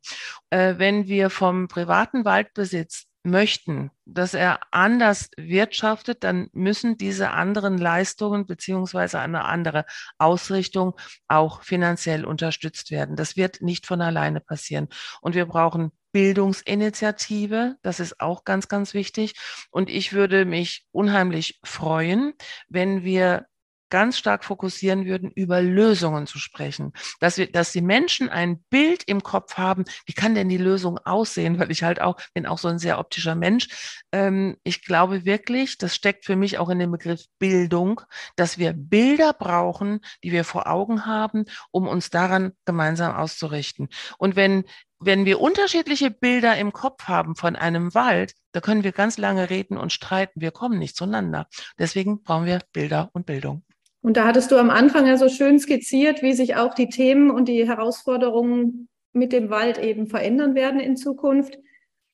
[SPEAKER 4] Äh, wenn wir vom privaten Waldbesitz möchten, dass er anders wirtschaftet, dann müssen diese anderen Leistungen beziehungsweise eine andere Ausrichtung auch finanziell unterstützt werden. Das wird nicht von alleine passieren. Und wir brauchen Bildungsinitiative. Das ist auch ganz, ganz wichtig. Und ich würde mich unheimlich freuen, wenn wir ganz stark fokussieren würden, über Lösungen zu sprechen. Dass wir, dass die Menschen ein Bild im Kopf haben, wie kann denn die Lösung aussehen? Weil ich halt auch, bin auch so ein sehr optischer Mensch. Ähm, ich glaube wirklich, das steckt für mich auch in dem Begriff Bildung, dass wir Bilder brauchen, die wir vor Augen haben, um uns daran gemeinsam auszurichten. Und wenn wenn wir unterschiedliche Bilder im Kopf haben von einem Wald, da können wir ganz lange reden und streiten. Wir kommen nicht zueinander. Deswegen brauchen wir Bilder und Bildung.
[SPEAKER 1] Und da hattest du am Anfang ja so schön skizziert, wie sich auch die Themen und die Herausforderungen mit dem Wald eben verändern werden in Zukunft.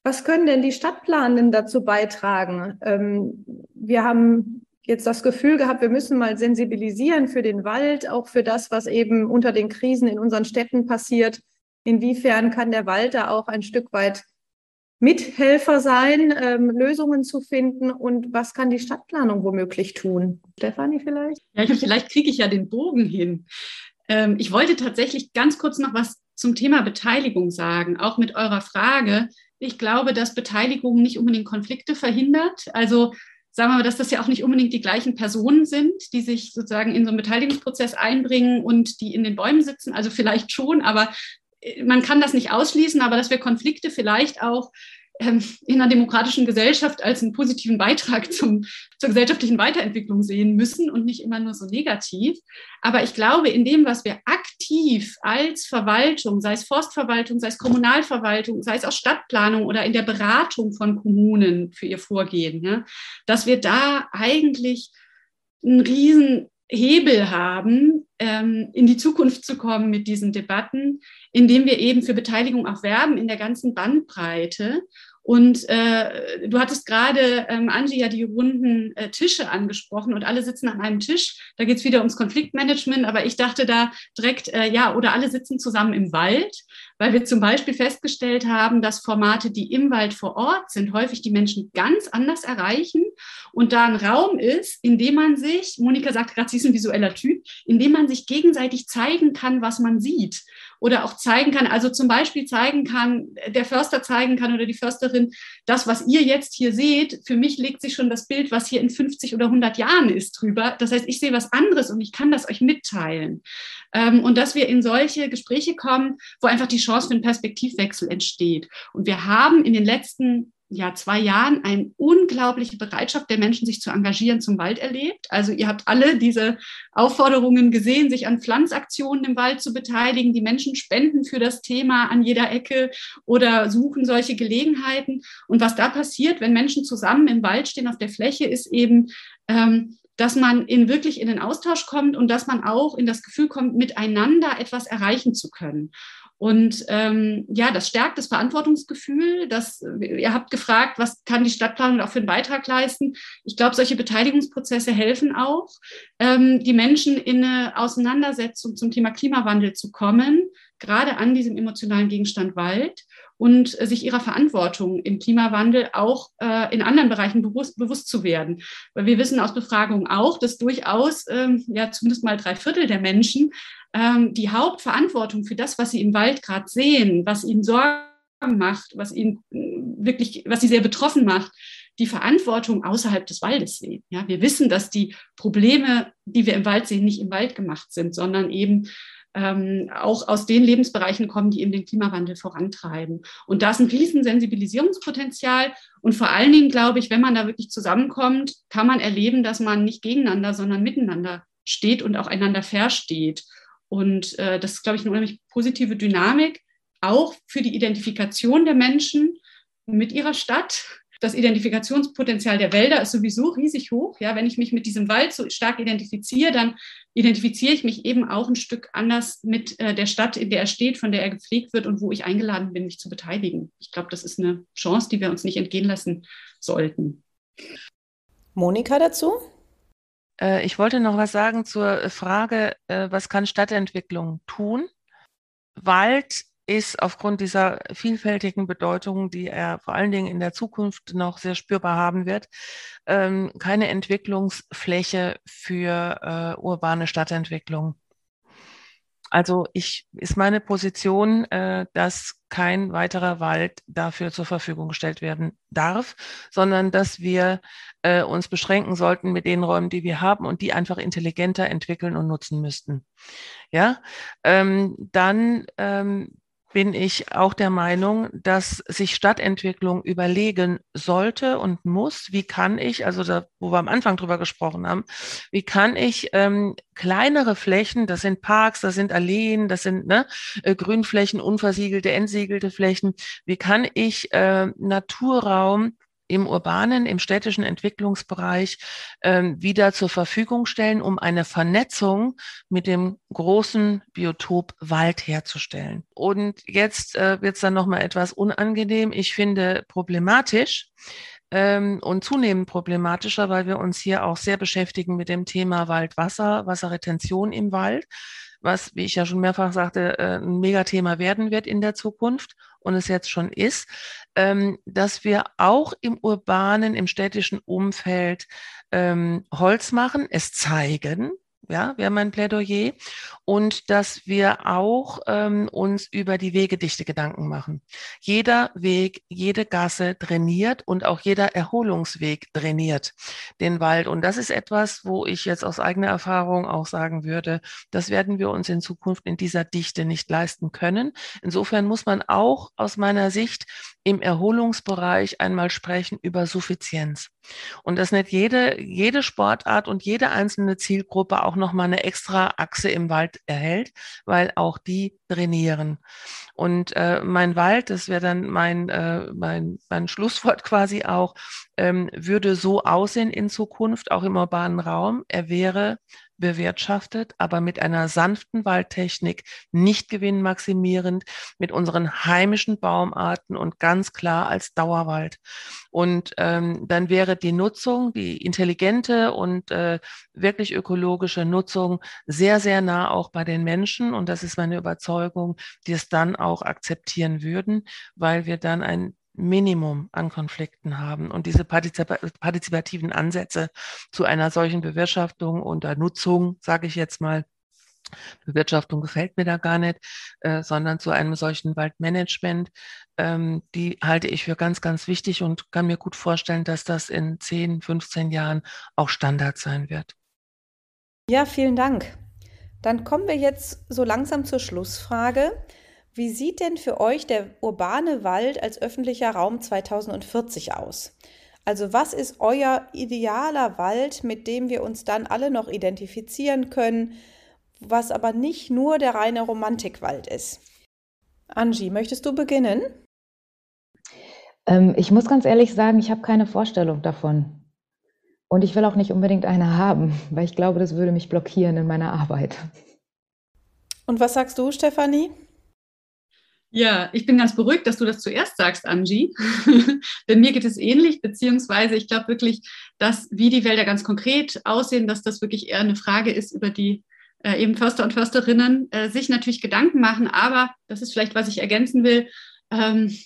[SPEAKER 1] Was können denn die Stadtplanenden dazu beitragen? Ähm, wir haben jetzt das Gefühl gehabt, wir müssen mal sensibilisieren für den Wald, auch für das, was eben unter den Krisen in unseren Städten passiert. Inwiefern kann der Wald da auch ein Stück weit Mithelfer sein, ähm, Lösungen zu finden und was kann die Stadtplanung womöglich tun? Stefanie vielleicht?
[SPEAKER 3] Ja, vielleicht kriege ich ja den Bogen hin. Ähm, ich wollte tatsächlich ganz kurz noch was zum Thema Beteiligung sagen, auch mit eurer Frage. Ich glaube, dass Beteiligung nicht unbedingt Konflikte verhindert. Also sagen wir mal, dass das ja auch nicht unbedingt die gleichen Personen sind, die sich sozusagen in so einen Beteiligungsprozess einbringen und die in den Bäumen sitzen. Also vielleicht schon, aber man kann das nicht ausschließen, aber dass wir Konflikte vielleicht auch ähm, in einer demokratischen Gesellschaft als einen positiven Beitrag zum, zur gesellschaftlichen Weiterentwicklung sehen müssen und nicht immer nur so negativ. Aber ich glaube, in dem, was wir aktiv als Verwaltung, sei es Forstverwaltung, sei es Kommunalverwaltung, sei es auch Stadtplanung oder in der Beratung von Kommunen für ihr Vorgehen, ja, dass wir da eigentlich einen riesen Hebel haben, in die Zukunft zu kommen mit diesen Debatten, indem wir eben für Beteiligung auch werben in der ganzen Bandbreite Und äh, du hattest gerade, ähm, Angie, ja die runden äh, Tische angesprochen und alle sitzen an einem Tisch. Da geht es wieder ums Konfliktmanagement, aber ich dachte da direkt, äh, ja, oder alle sitzen zusammen im Wald, weil wir zum Beispiel festgestellt haben, dass Formate, die im Wald vor Ort sind, häufig die Menschen ganz anders erreichen und da ein Raum ist, in dem man sich, Monika sagt gerade, sie ist ein visueller Typ, in dem man sich gegenseitig zeigen kann, was man sieht oder auch zeigen kann, also zum Beispiel zeigen kann, der Förster zeigen kann oder die Försterin, das, was ihr jetzt hier seht, für mich legt sich schon das Bild, was hier in 50 oder 100 Jahren ist, drüber. Das heißt, ich sehe was anderes und ich kann das euch mitteilen. Ähm, und dass wir in solche Gespräche kommen, wo einfach die Chance für einen Perspektivwechsel entsteht. Und wir haben in den letzten ja, zwei Jahren eine unglaubliche Bereitschaft der Menschen, sich zu engagieren, zum Wald erlebt. Also ihr habt alle diese Aufforderungen gesehen, sich an Pflanzaktionen im Wald zu beteiligen. Die Menschen spenden für das Thema an jeder Ecke oder suchen solche Gelegenheiten. Und was da passiert, wenn Menschen zusammen im Wald stehen auf der Fläche, ist eben, ähm, dass man in wirklich in den Austausch kommt und dass man auch in das Gefühl kommt, miteinander etwas erreichen zu können. Und ähm, ja, das stärkt das Verantwortungsgefühl. Das, ihr habt gefragt, was kann die Stadtplanung auch für einen Beitrag leisten? Ich glaube, solche Beteiligungsprozesse helfen auch, ähm, die Menschen in eine Auseinandersetzung zum Thema Klimawandel zu kommen, gerade an diesem emotionalen Gegenstand Wald und äh, sich ihrer Verantwortung im Klimawandel auch äh, in anderen Bereichen bewusst, bewusst zu werden. Weil wir wissen aus Befragungen auch, dass durchaus ähm, ja zumindest mal drei Viertel der Menschen ähm, die Hauptverantwortung für das, was sie im Wald gerade sehen, was ihnen Sorgen macht, was ihnen äh, wirklich, was sie sehr betroffen macht, die Verantwortung außerhalb des Waldes sehen. Ja, wir wissen, dass die Probleme, die wir im Wald sehen, nicht im Wald gemacht sind, sondern eben ähm, auch aus den Lebensbereichen kommen, die eben den Klimawandel vorantreiben. Und da ist ein riesen Sensibilisierungspotenzial. Und vor allen Dingen, glaube ich, wenn man da wirklich zusammenkommt, kann man erleben, dass man nicht gegeneinander, sondern miteinander steht und auch einander versteht. Und äh, das ist, glaube ich, eine unheimlich positive Dynamik, auch für die Identifikation der Menschen mit ihrer Stadt. Das Identifikationspotenzial der Wälder ist sowieso riesig hoch. Ja, wenn ich mich mit diesem Wald so stark identifiziere, dann identifiziere ich mich eben auch ein Stück anders mit äh, der Stadt, in der er steht, von der er gepflegt wird und wo ich eingeladen bin, mich zu beteiligen. Ich glaube, das ist eine Chance, die wir uns nicht entgehen lassen sollten.
[SPEAKER 1] Monika dazu?
[SPEAKER 4] Äh, ich wollte noch was sagen zur Frage, äh, was kann Stadtentwicklung tun? Wald ist aufgrund dieser vielfältigen Bedeutung, die er vor allen Dingen in der Zukunft noch sehr spürbar haben wird, ähm, keine Entwicklungsfläche für äh, urbane Stadtentwicklung. Also ich ist meine Position, äh, dass kein weiterer Wald dafür zur Verfügung gestellt werden darf, sondern dass wir äh, uns beschränken sollten mit den Räumen, die wir haben und die einfach intelligenter entwickeln und nutzen müssten. Ja, ähm, dann ähm, bin ich auch der Meinung, dass sich Stadtentwicklung überlegen sollte und muss, wie kann ich, also da, wo wir am Anfang drüber gesprochen haben, wie kann ich ähm, kleinere Flächen, das sind Parks, das sind Alleen, das sind ne, äh, Grünflächen, unversiegelte, entsiegelte Flächen, wie kann ich äh, Naturraum im urbanen, im städtischen Entwicklungsbereich ähm, wieder zur Verfügung stellen, um eine Vernetzung mit dem großen Biotop Wald herzustellen. Und jetzt äh, wird es dann nochmal etwas unangenehm. Ich finde problematisch, ähm, und zunehmend problematischer, weil wir uns hier auch sehr beschäftigen mit dem Thema Waldwasser, Wasserretention im Wald, was, wie ich ja schon mehrfach sagte, äh, ein Megathema werden wird in der Zukunft und es jetzt schon ist, ähm, dass wir auch im urbanen, im städtischen Umfeld ähm, Holz machen, es zeigen, ja, wäre mein Plädoyer. Und dass wir auch ähm, uns über die Wegedichte Gedanken machen. Jeder Weg, jede Gasse trainiert und auch jeder Erholungsweg trainiert den Wald. Und das ist etwas, wo ich jetzt aus eigener Erfahrung auch sagen würde, das werden wir uns in Zukunft in dieser Dichte nicht leisten können. Insofern muss man auch aus meiner Sicht im Erholungsbereich einmal sprechen über Suffizienz. Und dass nicht jede, jede Sportart und jede einzelne Zielgruppe auch nochmal eine extra Achse im Wald erhält, weil auch die trainieren. Und äh, mein Wald, das wäre dann mein, äh, mein, mein Schlusswort quasi auch, ähm, würde so aussehen in Zukunft, auch im urbanen Raum. Er wäre bewirtschaftet, aber mit einer sanften Waldtechnik, nicht gewinnmaximierend, mit unseren heimischen Baumarten und ganz klar als Dauerwald. Und ähm, dann wäre die Nutzung, die intelligente und äh, wirklich ökologische Nutzung sehr, sehr nah auch bei den Menschen. Und das ist meine Überzeugung, die es dann auch akzeptieren würden, weil wir dann ein Minimum an Konflikten haben. Und diese partizipativen Ansätze zu einer solchen Bewirtschaftung und Nutzung, sage ich jetzt mal, Bewirtschaftung gefällt mir da gar nicht, äh, sondern zu einem solchen Waldmanagement, ähm, die halte ich für ganz, ganz wichtig und kann mir gut vorstellen, dass das in 10, 15 Jahren auch Standard sein wird.
[SPEAKER 1] Ja, vielen Dank. Dann kommen wir jetzt so langsam zur Schlussfrage. Wie sieht denn für euch der urbane Wald als öffentlicher Raum 2040 aus? Also was ist euer idealer Wald, mit dem wir uns dann alle noch identifizieren können, was aber nicht nur der reine Romantikwald ist? Angie, möchtest du beginnen?
[SPEAKER 5] Ähm, ich muss ganz ehrlich sagen, ich habe keine Vorstellung davon. Und ich will auch nicht unbedingt eine haben, *laughs* weil ich glaube, das würde mich blockieren in meiner Arbeit.
[SPEAKER 1] Und was sagst du, Stefanie?
[SPEAKER 3] Ja, ich bin ganz beruhigt, dass du das zuerst sagst, Angie. *laughs* Denn mir geht es ähnlich, beziehungsweise ich glaube wirklich, dass wie die Wälder ganz konkret aussehen, dass das wirklich eher eine Frage ist, über die äh, eben Förster und Försterinnen äh, sich natürlich Gedanken machen. Aber das ist vielleicht, was ich ergänzen will. Ähm,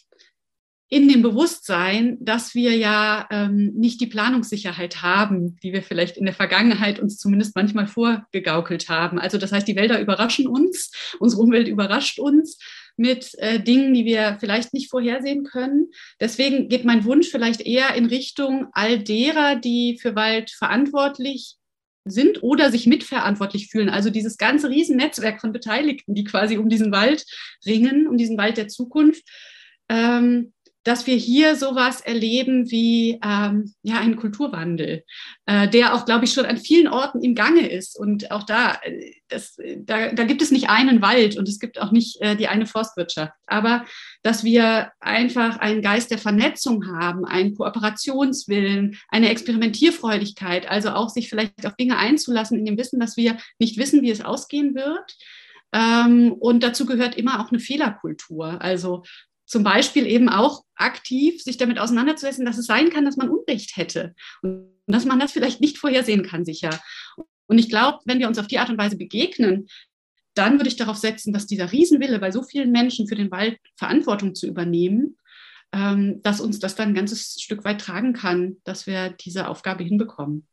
[SPEAKER 3] in dem Bewusstsein, dass wir ja ähm, nicht die Planungssicherheit haben, die wir vielleicht in der Vergangenheit uns zumindest manchmal vorgegaukelt haben. Also das heißt, die Wälder überraschen uns, unsere Umwelt überrascht uns mit äh, Dingen, die wir vielleicht nicht vorhersehen können. Deswegen geht mein Wunsch vielleicht eher in Richtung all derer, die für Wald verantwortlich sind oder sich mitverantwortlich fühlen. Also dieses ganze Riesennetzwerk von Beteiligten, die quasi um diesen Wald ringen, um diesen Wald der Zukunft. Ähm, dass wir hier sowas erleben wie ähm, ja einen Kulturwandel, äh, der auch, glaube ich, schon an vielen Orten im Gange ist. Und auch da, äh, das, da, da gibt es nicht einen Wald und es gibt auch nicht äh, die eine Forstwirtschaft. Aber dass wir einfach einen Geist der Vernetzung haben, einen Kooperationswillen, eine Experimentierfreudigkeit, also auch sich vielleicht auf Dinge einzulassen in dem Wissen, dass wir nicht wissen, wie es ausgehen wird. Ähm, und dazu gehört immer auch eine Fehlerkultur. Also zum Beispiel eben auch aktiv sich damit auseinanderzusetzen, dass es sein kann, dass man Unrecht hätte und dass man das vielleicht nicht vorhersehen kann, sicher. Und ich glaube, wenn wir uns auf die Art und Weise begegnen, dann würde ich darauf setzen, dass dieser Riesenwille bei so vielen Menschen für den Wald Verantwortung zu übernehmen, ähm, dass uns das dann ein ganzes Stück weit tragen kann, dass wir diese Aufgabe hinbekommen.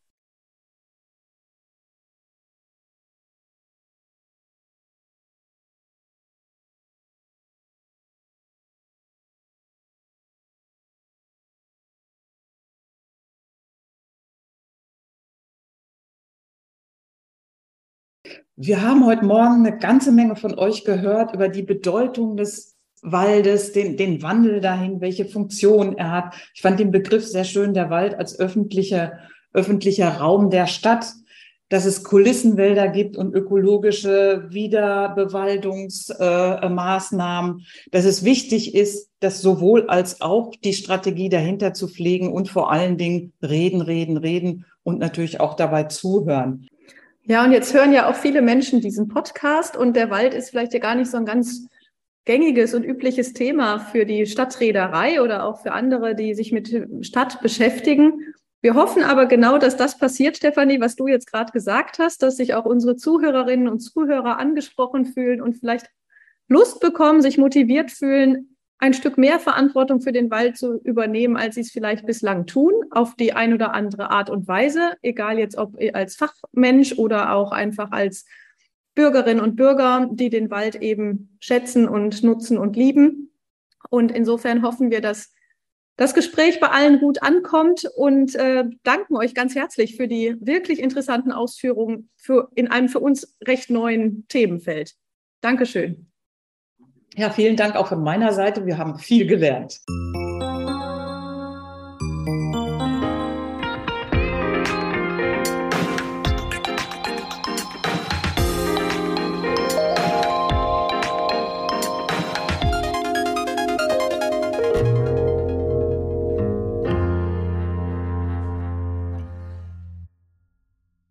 [SPEAKER 2] Wir haben heute Morgen eine ganze Menge von euch gehört über die Bedeutung des Waldes, den, den Wandel dahin, welche Funktion er hat. Ich fand den Begriff sehr schön, der Wald als öffentlicher, öffentlicher Raum der Stadt, dass es Kulissenwälder gibt und ökologische Wiederbewaldungsmaßnahmen, äh, dass es wichtig ist, dass sowohl als auch die Strategie dahinter zu pflegen und vor allen Dingen reden, reden, reden und natürlich auch dabei zuhören.
[SPEAKER 1] Ja, und jetzt hören ja auch viele Menschen diesen Podcast und der Wald ist vielleicht ja gar nicht so ein ganz gängiges und übliches Thema für die Stadtreederei oder auch für andere, die sich mit Stadt beschäftigen. Wir hoffen aber genau, dass das passiert, Stefanie, was du jetzt gerade gesagt hast, dass sich auch unsere Zuhörerinnen und Zuhörer angesprochen fühlen und vielleicht Lust bekommen, sich motiviert fühlen, ein Stück mehr Verantwortung für den Wald zu übernehmen, als sie es vielleicht bislang tun, auf die ein oder andere Art und Weise, egal jetzt ob als Fachmensch oder auch einfach als Bürgerinnen und Bürger, die den Wald eben schätzen und nutzen und lieben. Und insofern hoffen wir, dass das Gespräch bei allen gut ankommt und äh, danken euch ganz herzlich für die wirklich interessanten Ausführungen für, in einem für uns recht neuen Themenfeld. Dankeschön.
[SPEAKER 2] Ja, vielen Dank auch von meiner Seite. Wir haben viel gelernt.